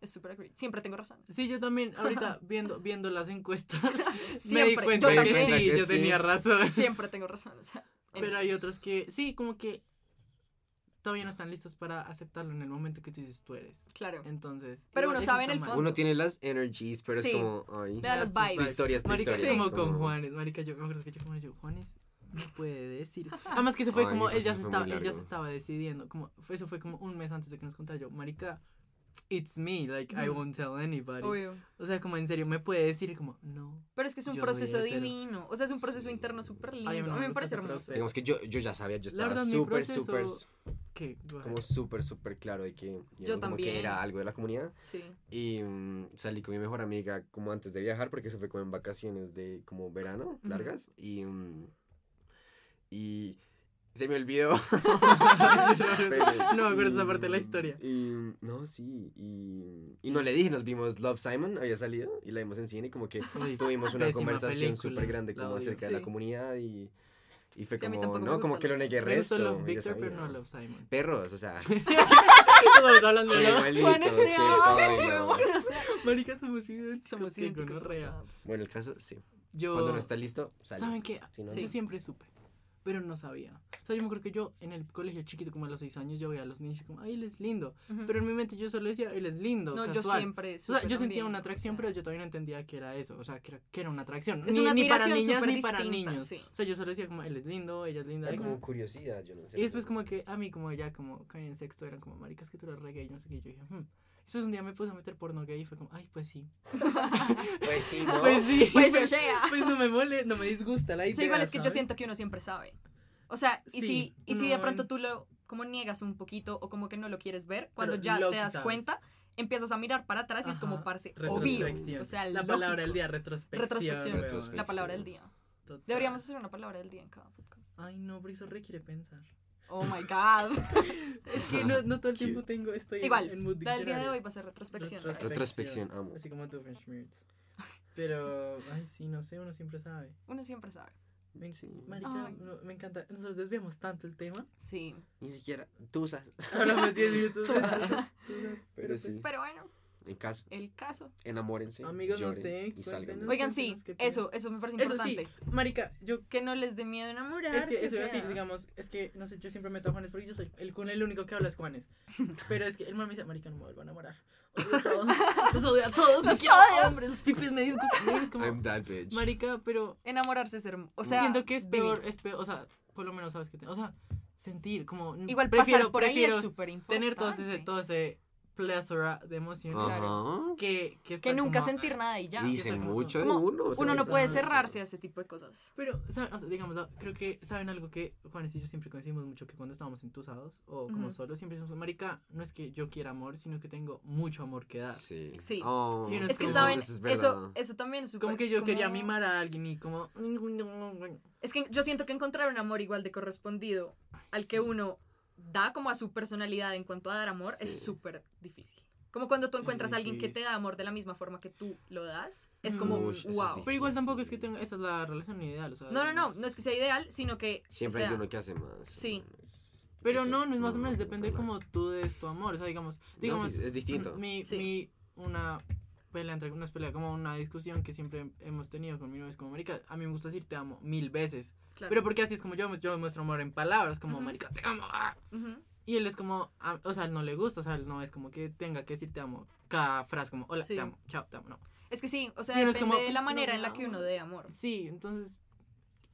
[SPEAKER 3] Es súper accurate. Siempre tengo razón.
[SPEAKER 2] Sí, yo también, ahorita [laughs] viendo, viendo las encuestas, [laughs] me di
[SPEAKER 3] Siempre.
[SPEAKER 2] cuenta
[SPEAKER 3] Yo
[SPEAKER 2] que
[SPEAKER 3] también.
[SPEAKER 2] sí,
[SPEAKER 4] que
[SPEAKER 2] yo
[SPEAKER 4] sí.
[SPEAKER 2] tenía razón.
[SPEAKER 3] Siempre tengo razón. O sea, [laughs]
[SPEAKER 2] Pero hay otros que, sí, como que todavía no están listos para aceptarlo en el momento que tú dices tú eres.
[SPEAKER 3] Claro.
[SPEAKER 2] Entonces.
[SPEAKER 3] Pero
[SPEAKER 2] igual
[SPEAKER 3] uno sabe en el fondo.
[SPEAKER 4] Uno tiene las energies, pero
[SPEAKER 3] Sí.
[SPEAKER 4] es como, ay.
[SPEAKER 3] Le da los vibes.
[SPEAKER 4] Tu historia es tu
[SPEAKER 2] Marica,
[SPEAKER 4] historia.
[SPEAKER 2] es como con Juanes, marica, yo me acuerdo que yo como yo, Juanes no puede decir. Además que se fue
[SPEAKER 4] Ay,
[SPEAKER 2] como,
[SPEAKER 4] pues
[SPEAKER 2] él ya, se estaba, él ya se estaba decidiendo, como, fue- eso fue como un mes antes de que nos contara yo, marica, it's me, like, I
[SPEAKER 3] Ujú.
[SPEAKER 2] won't tell anybody.
[SPEAKER 3] Obvio.
[SPEAKER 2] O sea, como en serio, me puede decir como, no.
[SPEAKER 3] Pero es que es un proceso divino. O sea, es un proceso
[SPEAKER 4] Sí.
[SPEAKER 3] interno súper lindo.
[SPEAKER 2] Ay, a
[SPEAKER 3] a
[SPEAKER 2] mí me
[SPEAKER 3] me parece hermoso.
[SPEAKER 2] proceso.
[SPEAKER 4] Digamos que yo, yo ya sabía, yo estaba súper, súper, como súper, súper claro de que,
[SPEAKER 3] Yo
[SPEAKER 4] como que
[SPEAKER 3] también.
[SPEAKER 4] era algo de la comunidad.
[SPEAKER 3] Sí.
[SPEAKER 4] Y mm, salí con mi mejor amiga como antes de viajar, porque eso fue como en vacaciones de como verano, largas. Y, mm, y se me olvidó. [laughs]
[SPEAKER 2] no me acuerdo esa parte de la historia.
[SPEAKER 4] Y no, sí. Y, y no le dije, nos vimos Love Simon, había salido, y la vimos en cine, y como que
[SPEAKER 2] Uy,
[SPEAKER 4] tuvimos una conversación súper grande como
[SPEAKER 2] odio.
[SPEAKER 4] acerca de la
[SPEAKER 3] Sí.
[SPEAKER 4] comunidad y, y fue
[SPEAKER 3] Sí,
[SPEAKER 4] como,
[SPEAKER 3] me
[SPEAKER 4] no, como que lo
[SPEAKER 3] Love
[SPEAKER 4] negué
[SPEAKER 2] Me
[SPEAKER 4] resto.
[SPEAKER 2] Love
[SPEAKER 4] ella
[SPEAKER 2] Victor, pero no Love Simon.
[SPEAKER 4] Perros, o sea, [laughs]
[SPEAKER 2] Estamos hablando de Love.
[SPEAKER 3] o sea,
[SPEAKER 2] Marica, somos idénticos.
[SPEAKER 3] Somos idénticos.
[SPEAKER 4] Bueno, el caso, sí.
[SPEAKER 2] Yo...
[SPEAKER 4] Cuando no está listo, sale.
[SPEAKER 2] ¿Saben qué?
[SPEAKER 4] No,
[SPEAKER 2] Yo
[SPEAKER 3] Sí.
[SPEAKER 2] siempre supe, pero no sabía. O sea, yo me acuerdo que yo en el colegio chiquito, como a los 6 años, yo veía a los niños y como, ay, él es lindo. Pero en mi mente yo solo decía, él es lindo,
[SPEAKER 3] no, yo
[SPEAKER 2] casual.
[SPEAKER 3] siempre.
[SPEAKER 2] O sea, yo sentía una
[SPEAKER 3] o
[SPEAKER 2] atracción,
[SPEAKER 3] sea,
[SPEAKER 2] pero yo todavía no entendía que era eso. O sea, que era, que era una atracción.
[SPEAKER 3] Es
[SPEAKER 2] ni,
[SPEAKER 3] una
[SPEAKER 2] ni para niñas ni para
[SPEAKER 3] distinta,
[SPEAKER 2] niños.
[SPEAKER 3] sí.
[SPEAKER 2] O sea, yo solo decía como, él es lindo, ella es linda.
[SPEAKER 4] Era
[SPEAKER 2] y
[SPEAKER 4] como
[SPEAKER 2] como-
[SPEAKER 4] curiosidad, yo no sé.
[SPEAKER 2] Y después como que a mí como ya como caí en sexto eran como maricas que tú eres reggae y no sé qué. Yo dije, hmm. Después un día me puse a meter porno gay y fue como, ay, pues sí. [laughs]
[SPEAKER 4] Pues sí, ¿no?
[SPEAKER 2] Pues sí.
[SPEAKER 3] Pues yo sea. [laughs]
[SPEAKER 2] Pues no me mole, no me disgusta la idea.
[SPEAKER 3] Sí, igual es que yo
[SPEAKER 2] ¿sabes?
[SPEAKER 3] siento que uno siempre sabe. O sea, y,
[SPEAKER 2] Sí,
[SPEAKER 3] si, y si de pronto tú lo como niegas un poquito o como que no lo quieres ver, cuando
[SPEAKER 2] Pero
[SPEAKER 3] ya te das
[SPEAKER 2] sabes.
[SPEAKER 3] cuenta, empiezas a mirar para atrás y es como parce, obvio.
[SPEAKER 2] retrospección.
[SPEAKER 3] O sea,
[SPEAKER 2] la
[SPEAKER 3] lógico.
[SPEAKER 2] palabra del día, retrospección.
[SPEAKER 3] Retrospección. La palabra del día.
[SPEAKER 2] Total.
[SPEAKER 3] Deberíamos hacer una palabra del día en cada podcast.
[SPEAKER 2] Ay, no, pero eso requiere pensar.
[SPEAKER 3] Oh my god. [laughs]
[SPEAKER 2] Es que no, no todo el tiempo
[SPEAKER 4] Cute.
[SPEAKER 2] tengo, estoy
[SPEAKER 3] Igual,
[SPEAKER 2] en mood
[SPEAKER 3] la del día de hoy va a ser retrospección.
[SPEAKER 4] Retrospección, amo.
[SPEAKER 2] Así como Doofenshmirtz. Pero, ay, sí, no sé, uno siempre sabe.
[SPEAKER 3] Uno siempre sabe.
[SPEAKER 2] Me,
[SPEAKER 4] Sí.
[SPEAKER 2] marica, no, me encanta. Nosotros desviamos tanto el tema.
[SPEAKER 3] Sí.
[SPEAKER 4] Ni siquiera, tú usas.
[SPEAKER 2] Hablamos 10 minutos.
[SPEAKER 3] Tú sabes.
[SPEAKER 2] Tusas,
[SPEAKER 4] Pero
[SPEAKER 2] pues,
[SPEAKER 4] sí.
[SPEAKER 3] Pero bueno,
[SPEAKER 4] En caso,
[SPEAKER 3] el caso.
[SPEAKER 4] enamórense.
[SPEAKER 2] Amigos, no sé,
[SPEAKER 4] Y salgan.
[SPEAKER 2] cuéntenos.
[SPEAKER 3] Oigan, sí, eso, eso me parece
[SPEAKER 2] Eso sí,
[SPEAKER 3] importante.
[SPEAKER 2] marica, yo
[SPEAKER 3] Que no les dé miedo enamorarse.
[SPEAKER 2] Es que eso iba a decir, digamos, es que, no sé, yo siempre meto a Juanes porque yo soy el con el único que habla es Juanes. [laughs] Pero es que el man me dice, marica, no me vuelvo a enamorar. Odio a todos, [laughs] los odio a todos, no
[SPEAKER 3] Los odio.
[SPEAKER 2] pipis me disgustan. y es como,
[SPEAKER 4] I'm that bitch.
[SPEAKER 2] marica, pero
[SPEAKER 3] Enamorarse es hermoso. O sea,
[SPEAKER 2] siento que es
[SPEAKER 3] vivir.
[SPEAKER 2] peor, es peor, o sea, por lo menos sabes que, te- o sea, sentir, como,
[SPEAKER 3] Igual
[SPEAKER 2] prefiero,
[SPEAKER 3] pasar por ahí
[SPEAKER 2] prefiero
[SPEAKER 3] es súper importante.
[SPEAKER 2] tener todo ese, todo ese plethora de emociones
[SPEAKER 4] Ajá.
[SPEAKER 2] que, que,
[SPEAKER 3] nunca
[SPEAKER 2] como-
[SPEAKER 3] sentir nada y ya.
[SPEAKER 4] Dicen
[SPEAKER 2] como-
[SPEAKER 4] mucho de uno. o sea,
[SPEAKER 3] Uno no puede cerrarse a ese tipo de cosas.
[SPEAKER 2] Pero, ¿saben? O sea, digamos, creo que saben algo que Juanes y yo siempre coincidimos mucho que cuando estábamos entusados o como
[SPEAKER 3] Ujú.
[SPEAKER 2] solos, siempre decimos, marica, no es que yo quiera amor, sino que tengo mucho amor que dar.
[SPEAKER 4] Sí.
[SPEAKER 3] Sí.
[SPEAKER 4] Oh,
[SPEAKER 2] Y uno
[SPEAKER 3] Es que saben,
[SPEAKER 4] eso es
[SPEAKER 3] eso, también es súper.
[SPEAKER 2] Como que yo quería mimar a alguien y como...
[SPEAKER 3] Es que yo siento que encontrar un amor igual de correspondido al que uno da como a su personalidad en cuanto a dar amor es súper difícil. Como cuando tú encuentras a alguien que te da amor de la misma forma que tú lo das, es como.
[SPEAKER 4] Ush, eso es
[SPEAKER 3] wow.
[SPEAKER 2] Pero igual tampoco es que tenga... Esa es la relación ideal, o sea...
[SPEAKER 3] No, no, no, no es que sea ideal, sino que.
[SPEAKER 4] Siempre
[SPEAKER 3] o sea,
[SPEAKER 4] hay uno que hace más.
[SPEAKER 3] sí.
[SPEAKER 2] Pero no, no es más o
[SPEAKER 4] no,
[SPEAKER 2] menos,
[SPEAKER 4] no,
[SPEAKER 2] depende
[SPEAKER 4] no.
[SPEAKER 2] como tú des tu amor, o sea, digamos...
[SPEAKER 4] No,
[SPEAKER 2] digamos
[SPEAKER 4] sí, es distinto.
[SPEAKER 2] Mi,
[SPEAKER 3] Sí.
[SPEAKER 2] mi, una pelea entre, una pelea, como una discusión que siempre hemos tenido con mi novia, es como, marica, a mí me gusta decir te amo mil veces.
[SPEAKER 3] claro.
[SPEAKER 2] Pero porque así es como yo, yo muestro amor en palabras, como,
[SPEAKER 3] Ujú.
[SPEAKER 2] marica, te amo. ah".
[SPEAKER 3] Ujú.
[SPEAKER 2] Y él es como, ah, o sea, él no le gusta, o sea, él no es como que tenga que decir te amo cada frase, como, hola,
[SPEAKER 3] Sí.
[SPEAKER 2] te amo, chao, te amo, no.
[SPEAKER 3] Es que sí, o sea,
[SPEAKER 2] Y
[SPEAKER 3] depende
[SPEAKER 2] como,
[SPEAKER 3] de la
[SPEAKER 2] no
[SPEAKER 3] manera
[SPEAKER 2] me
[SPEAKER 3] en la que uno dé amor.
[SPEAKER 2] Sí, entonces,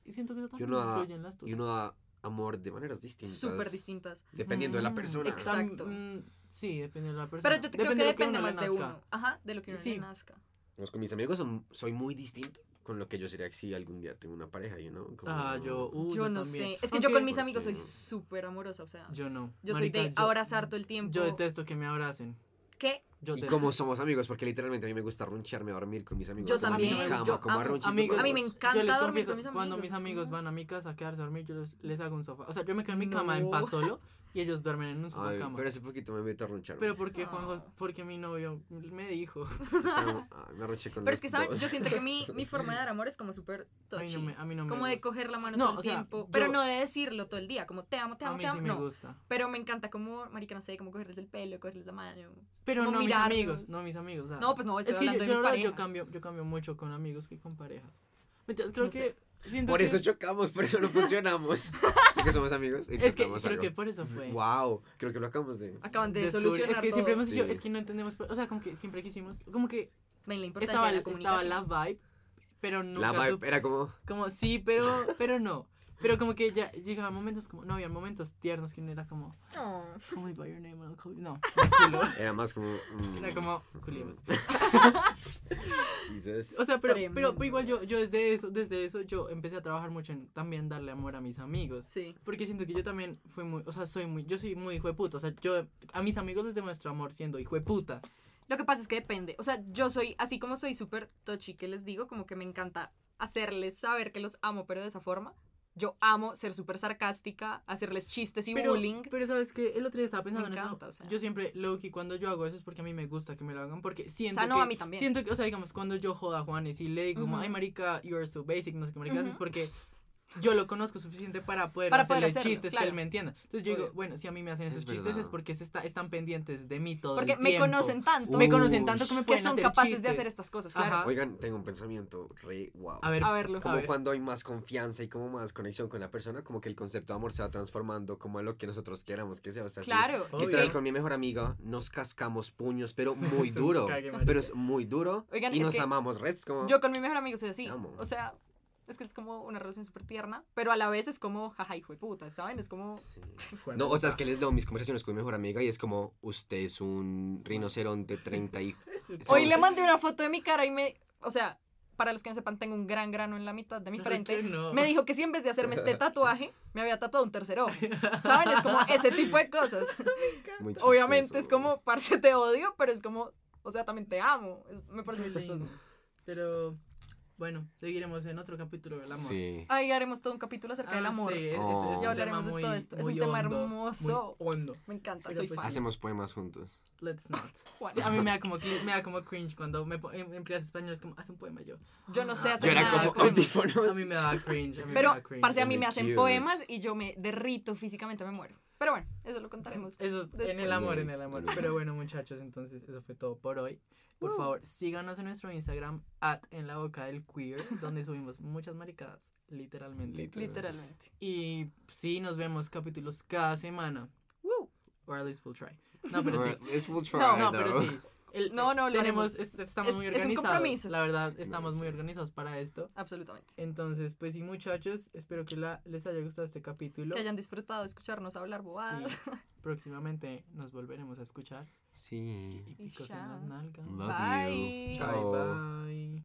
[SPEAKER 2] y siento que eso
[SPEAKER 4] Y
[SPEAKER 2] también influye en las
[SPEAKER 4] y
[SPEAKER 2] tuyas.
[SPEAKER 4] uno da amor de maneras distintas.
[SPEAKER 3] Súper distintas.
[SPEAKER 4] Dependiendo de la
[SPEAKER 2] Mm,
[SPEAKER 4] persona.
[SPEAKER 3] exacto.
[SPEAKER 2] Tam- mm, sí, depende de la persona.
[SPEAKER 3] Pero yo te creo que
[SPEAKER 2] de
[SPEAKER 3] depende más de uno. Ajá, de lo que uno
[SPEAKER 2] Sí.
[SPEAKER 3] le nazca.
[SPEAKER 4] Pues con mis amigos son- soy muy distinto con lo que yo sería si algún día tengo una pareja, you know? Como-
[SPEAKER 2] Ah, yo, uh,
[SPEAKER 3] yo no
[SPEAKER 2] también.
[SPEAKER 3] sé. Es que yo con mis amigos soy súper amorosa, o sea.
[SPEAKER 2] Yo no.
[SPEAKER 3] Yo soy de
[SPEAKER 2] yo-
[SPEAKER 3] abrazar todo el tiempo.
[SPEAKER 2] Yo detesto que me abracen.
[SPEAKER 3] ¿Qué?
[SPEAKER 2] Yo
[SPEAKER 4] Y como somos amigos, porque literalmente a mí me gusta runcharme a dormir con mis amigos.
[SPEAKER 3] Yo también,
[SPEAKER 4] mi cama,
[SPEAKER 3] yo
[SPEAKER 4] como
[SPEAKER 3] amo
[SPEAKER 4] arrunchis
[SPEAKER 2] amigos.
[SPEAKER 3] A mí me encanta
[SPEAKER 2] yo les
[SPEAKER 3] dormir
[SPEAKER 2] confieso,
[SPEAKER 3] con mis
[SPEAKER 2] cuando
[SPEAKER 3] amigos,
[SPEAKER 2] mis
[SPEAKER 3] es
[SPEAKER 2] amigos van a mi casa a quedarse a dormir, yo les, les hago un sofá. O sea, yo me quedo en mi cama en paz solo [laughs] y ellos duermen en un sofá
[SPEAKER 4] Ay,
[SPEAKER 2] cama.
[SPEAKER 4] pero hace poquito me meto a runcharme.
[SPEAKER 2] Pero porque Juanjo,
[SPEAKER 3] Ah.
[SPEAKER 2] porque mi novio me dijo. [laughs]
[SPEAKER 4] Estaba- ah, me arrunché con
[SPEAKER 3] Pero es que, ¿saben? Yo siento que mi, [laughs] mi forma de dar amor es como súper
[SPEAKER 2] A mí
[SPEAKER 3] touchy.
[SPEAKER 2] no me, a mí no me
[SPEAKER 3] como de
[SPEAKER 2] gusta.
[SPEAKER 3] coger la mano
[SPEAKER 2] No,
[SPEAKER 3] todo el
[SPEAKER 2] o sea,
[SPEAKER 3] tiempo.
[SPEAKER 2] yo-
[SPEAKER 3] Pero no de decirlo todo el día. Como te amo, te
[SPEAKER 2] A
[SPEAKER 3] amo,
[SPEAKER 2] mí
[SPEAKER 3] te amo.
[SPEAKER 2] sí me
[SPEAKER 3] no.
[SPEAKER 2] gusta.
[SPEAKER 3] Pero me encanta como, marica, no sé, como cogerles el pelo, cogerles la mano.
[SPEAKER 2] Pero no mis
[SPEAKER 3] mirarlos.
[SPEAKER 2] amigos, no mis amigos. o sea,
[SPEAKER 3] No, pues no, estoy
[SPEAKER 2] es que yo,
[SPEAKER 3] hablando de
[SPEAKER 2] yo,
[SPEAKER 3] mis
[SPEAKER 2] yo
[SPEAKER 3] parejas.
[SPEAKER 2] cambio, yo cambio mucho con amigos que con parejas. Mentiras, Creo
[SPEAKER 3] No
[SPEAKER 2] que
[SPEAKER 3] sé.
[SPEAKER 2] Siento
[SPEAKER 4] Por
[SPEAKER 2] que-
[SPEAKER 4] eso chocamos, por eso no [laughs] funcionamos. Porque somos amigos.
[SPEAKER 2] Es que creo
[SPEAKER 4] algo.
[SPEAKER 2] que por eso fue.
[SPEAKER 4] Wow, creo que lo acabamos de.
[SPEAKER 3] Acaban de
[SPEAKER 2] descubrir-
[SPEAKER 3] solucionar
[SPEAKER 2] Es que siempre
[SPEAKER 3] todo.
[SPEAKER 2] hemos dicho,
[SPEAKER 4] Sí.
[SPEAKER 2] es que no entendemos, o sea, como que siempre quisimos, como que
[SPEAKER 3] Ven la importancia
[SPEAKER 2] estaba,
[SPEAKER 3] de la
[SPEAKER 2] estaba la vibe, pero nunca
[SPEAKER 4] La vibe era como.
[SPEAKER 2] como sí, pero, pero no. Pero como que ya llegaban momentos como, no, había momentos tiernos que uno era como,
[SPEAKER 3] Oh.
[SPEAKER 2] call me by your name, and I'll call you-" No, [laughs] culo.
[SPEAKER 4] Era más como. mm,
[SPEAKER 2] Era como, culiemos. [laughs]
[SPEAKER 4] Jesus.
[SPEAKER 2] O sea, pero, pero, pero igual yo, yo desde eso, desde eso yo empecé a trabajar mucho en también darle amor a mis amigos.
[SPEAKER 3] Sí.
[SPEAKER 2] Porque siento que yo también fui muy, o sea, soy muy, yo soy muy hijo de puta. O sea, yo a mis amigos les demuestro amor siendo hijo de puta.
[SPEAKER 3] Lo que pasa es que depende. O sea, yo soy, así como soy súper touchy, que les digo, como que me encanta hacerles saber que los amo, pero de esa forma. Yo amo ser súper sarcástica, hacerles chistes y
[SPEAKER 2] Pero,
[SPEAKER 3] bullying.
[SPEAKER 2] pero sabes que el otro día estaba pensando
[SPEAKER 3] Me
[SPEAKER 2] en
[SPEAKER 3] encanta, o
[SPEAKER 2] eso.
[SPEAKER 3] sea.
[SPEAKER 2] Yo siempre, Loki, cuando yo hago eso es porque a mí me gusta que me lo hagan. Porque
[SPEAKER 3] O
[SPEAKER 2] siento
[SPEAKER 3] sea, no,
[SPEAKER 2] que,
[SPEAKER 3] a mí también.
[SPEAKER 2] Siento que, o sea, digamos, cuando yo jodo a Juanes y le digo ay, marica, you are so basic, no sé qué marica,
[SPEAKER 3] Ujú.
[SPEAKER 2] es porque yo lo conozco suficiente para poder
[SPEAKER 3] Para poder
[SPEAKER 2] hacerle
[SPEAKER 3] hacerlo,
[SPEAKER 2] chistes que él me entienda. Entonces yo digo, bueno, si a mí me hacen
[SPEAKER 4] Es
[SPEAKER 2] esos chistes es porque se está, están pendientes de mí todo
[SPEAKER 3] Porque
[SPEAKER 2] el
[SPEAKER 3] me
[SPEAKER 2] tiempo.
[SPEAKER 3] conocen tanto
[SPEAKER 2] Me conocen tanto que me
[SPEAKER 3] que
[SPEAKER 2] pueden
[SPEAKER 3] son
[SPEAKER 2] hacer
[SPEAKER 3] capaces de
[SPEAKER 2] chistes.
[SPEAKER 3] hacer estas cosas, claro.
[SPEAKER 2] Ajá.
[SPEAKER 4] Oigan, tengo un pensamiento re wow.
[SPEAKER 2] A ver,
[SPEAKER 3] A verlo.
[SPEAKER 4] Como
[SPEAKER 2] a ver.
[SPEAKER 4] cuando hay más confianza y como más conexión con la persona, como que el concepto de amor se va transformando como a lo que nosotros queramos que sea. O sea, sí,
[SPEAKER 3] Claro.
[SPEAKER 2] Obvio.
[SPEAKER 4] Literal, con mi mejor amiga nos cascamos puños, pero [laughs] muy duro. pero es muy duro.
[SPEAKER 3] Oigan,
[SPEAKER 4] y nos
[SPEAKER 3] que
[SPEAKER 4] amamos. Restos como.
[SPEAKER 3] Yo con mi mejor amigo soy así. O sea, es que es como una relación súper tierna, pero a la vez es como, jaja, hijo de puta, ¿saben? Es como,
[SPEAKER 4] Sí. [laughs] No, o sea, es que les leo mis conversaciones con mi mejor amiga y es como, usted es un rinoceronte 30 y... [laughs]
[SPEAKER 3] Hoy le mandé una foto de mi cara y me, o sea, para los que no sepan, tengo un gran grano en la mitad de mi
[SPEAKER 2] ¿Por
[SPEAKER 3] frente.
[SPEAKER 2] no?
[SPEAKER 3] Me dijo que si en vez de hacerme este [laughs] tatuaje, me había tatuado un tercer ojo. ¿Saben? Es como ese tipo de cosas.
[SPEAKER 4] Muy
[SPEAKER 3] Obviamente es como, parce, te odio, pero es como, o sea, también te amo. Es- me parece muy chistoso.
[SPEAKER 2] Pero bueno, seguiremos en otro capítulo del amor.
[SPEAKER 4] Sí.
[SPEAKER 3] Ahí haremos todo un capítulo acerca del
[SPEAKER 2] Ah,
[SPEAKER 3] amor.
[SPEAKER 2] sí, es- es-
[SPEAKER 4] Oh.
[SPEAKER 2] es un
[SPEAKER 3] Ya hablaremos
[SPEAKER 2] tema
[SPEAKER 3] de
[SPEAKER 2] muy-
[SPEAKER 3] todo esto. Es
[SPEAKER 2] muy
[SPEAKER 3] un tema
[SPEAKER 2] hondo,
[SPEAKER 3] hermoso.
[SPEAKER 2] muy hondo.
[SPEAKER 3] Me encanta, soy
[SPEAKER 2] pues
[SPEAKER 3] fan.
[SPEAKER 4] Hacemos poemas juntos.
[SPEAKER 2] Let's not. [laughs] Sí, a mí me da como, me da como cringe cuando me en, en clases españolas como haz un poema yo.
[SPEAKER 3] Yo no sé
[SPEAKER 2] Ah,
[SPEAKER 3] hacer
[SPEAKER 4] Yo era
[SPEAKER 3] nada
[SPEAKER 4] como audífonos.
[SPEAKER 2] A mí me da cringe. A mí
[SPEAKER 3] Pero,
[SPEAKER 2] me da cringe.
[SPEAKER 3] parce, a mí
[SPEAKER 4] Muy
[SPEAKER 3] me hacen
[SPEAKER 4] cute.
[SPEAKER 3] poemas y yo me derrito físicamente, me muero. Pero bueno, eso lo contaremos.
[SPEAKER 2] Eso, en
[SPEAKER 3] después.
[SPEAKER 2] el amor, en el amor. Pero bueno, muchachos, entonces eso fue todo por hoy. Por
[SPEAKER 3] Uh.
[SPEAKER 2] favor, síganos en nuestro Instagram, at en la boca del queer, [laughs] donde subimos muchas maricadas, literalmente.
[SPEAKER 4] Literal.
[SPEAKER 3] Literalmente.
[SPEAKER 2] Y sí, nos vemos capítulos cada semana.
[SPEAKER 3] Woo.
[SPEAKER 2] Or at least we'll try. No, pero sí.
[SPEAKER 4] Will try,
[SPEAKER 3] No,
[SPEAKER 2] No, pero sí. El-
[SPEAKER 3] No, no,
[SPEAKER 2] tenemos, es- estamos
[SPEAKER 3] Es-
[SPEAKER 2] muy
[SPEAKER 3] es un
[SPEAKER 2] organizados.
[SPEAKER 3] compromiso.
[SPEAKER 2] La verdad, estamos muy organizados para esto.
[SPEAKER 3] Absolutamente.
[SPEAKER 2] Entonces, pues sí, muchachos, espero que la- les haya gustado este capítulo.
[SPEAKER 3] Que hayan disfrutado de escucharnos hablar bobadas.
[SPEAKER 2] Sí, [laughs] próximamente nos volveremos a escuchar.
[SPEAKER 4] Sí. Love
[SPEAKER 3] bye.
[SPEAKER 4] you.
[SPEAKER 2] Bye.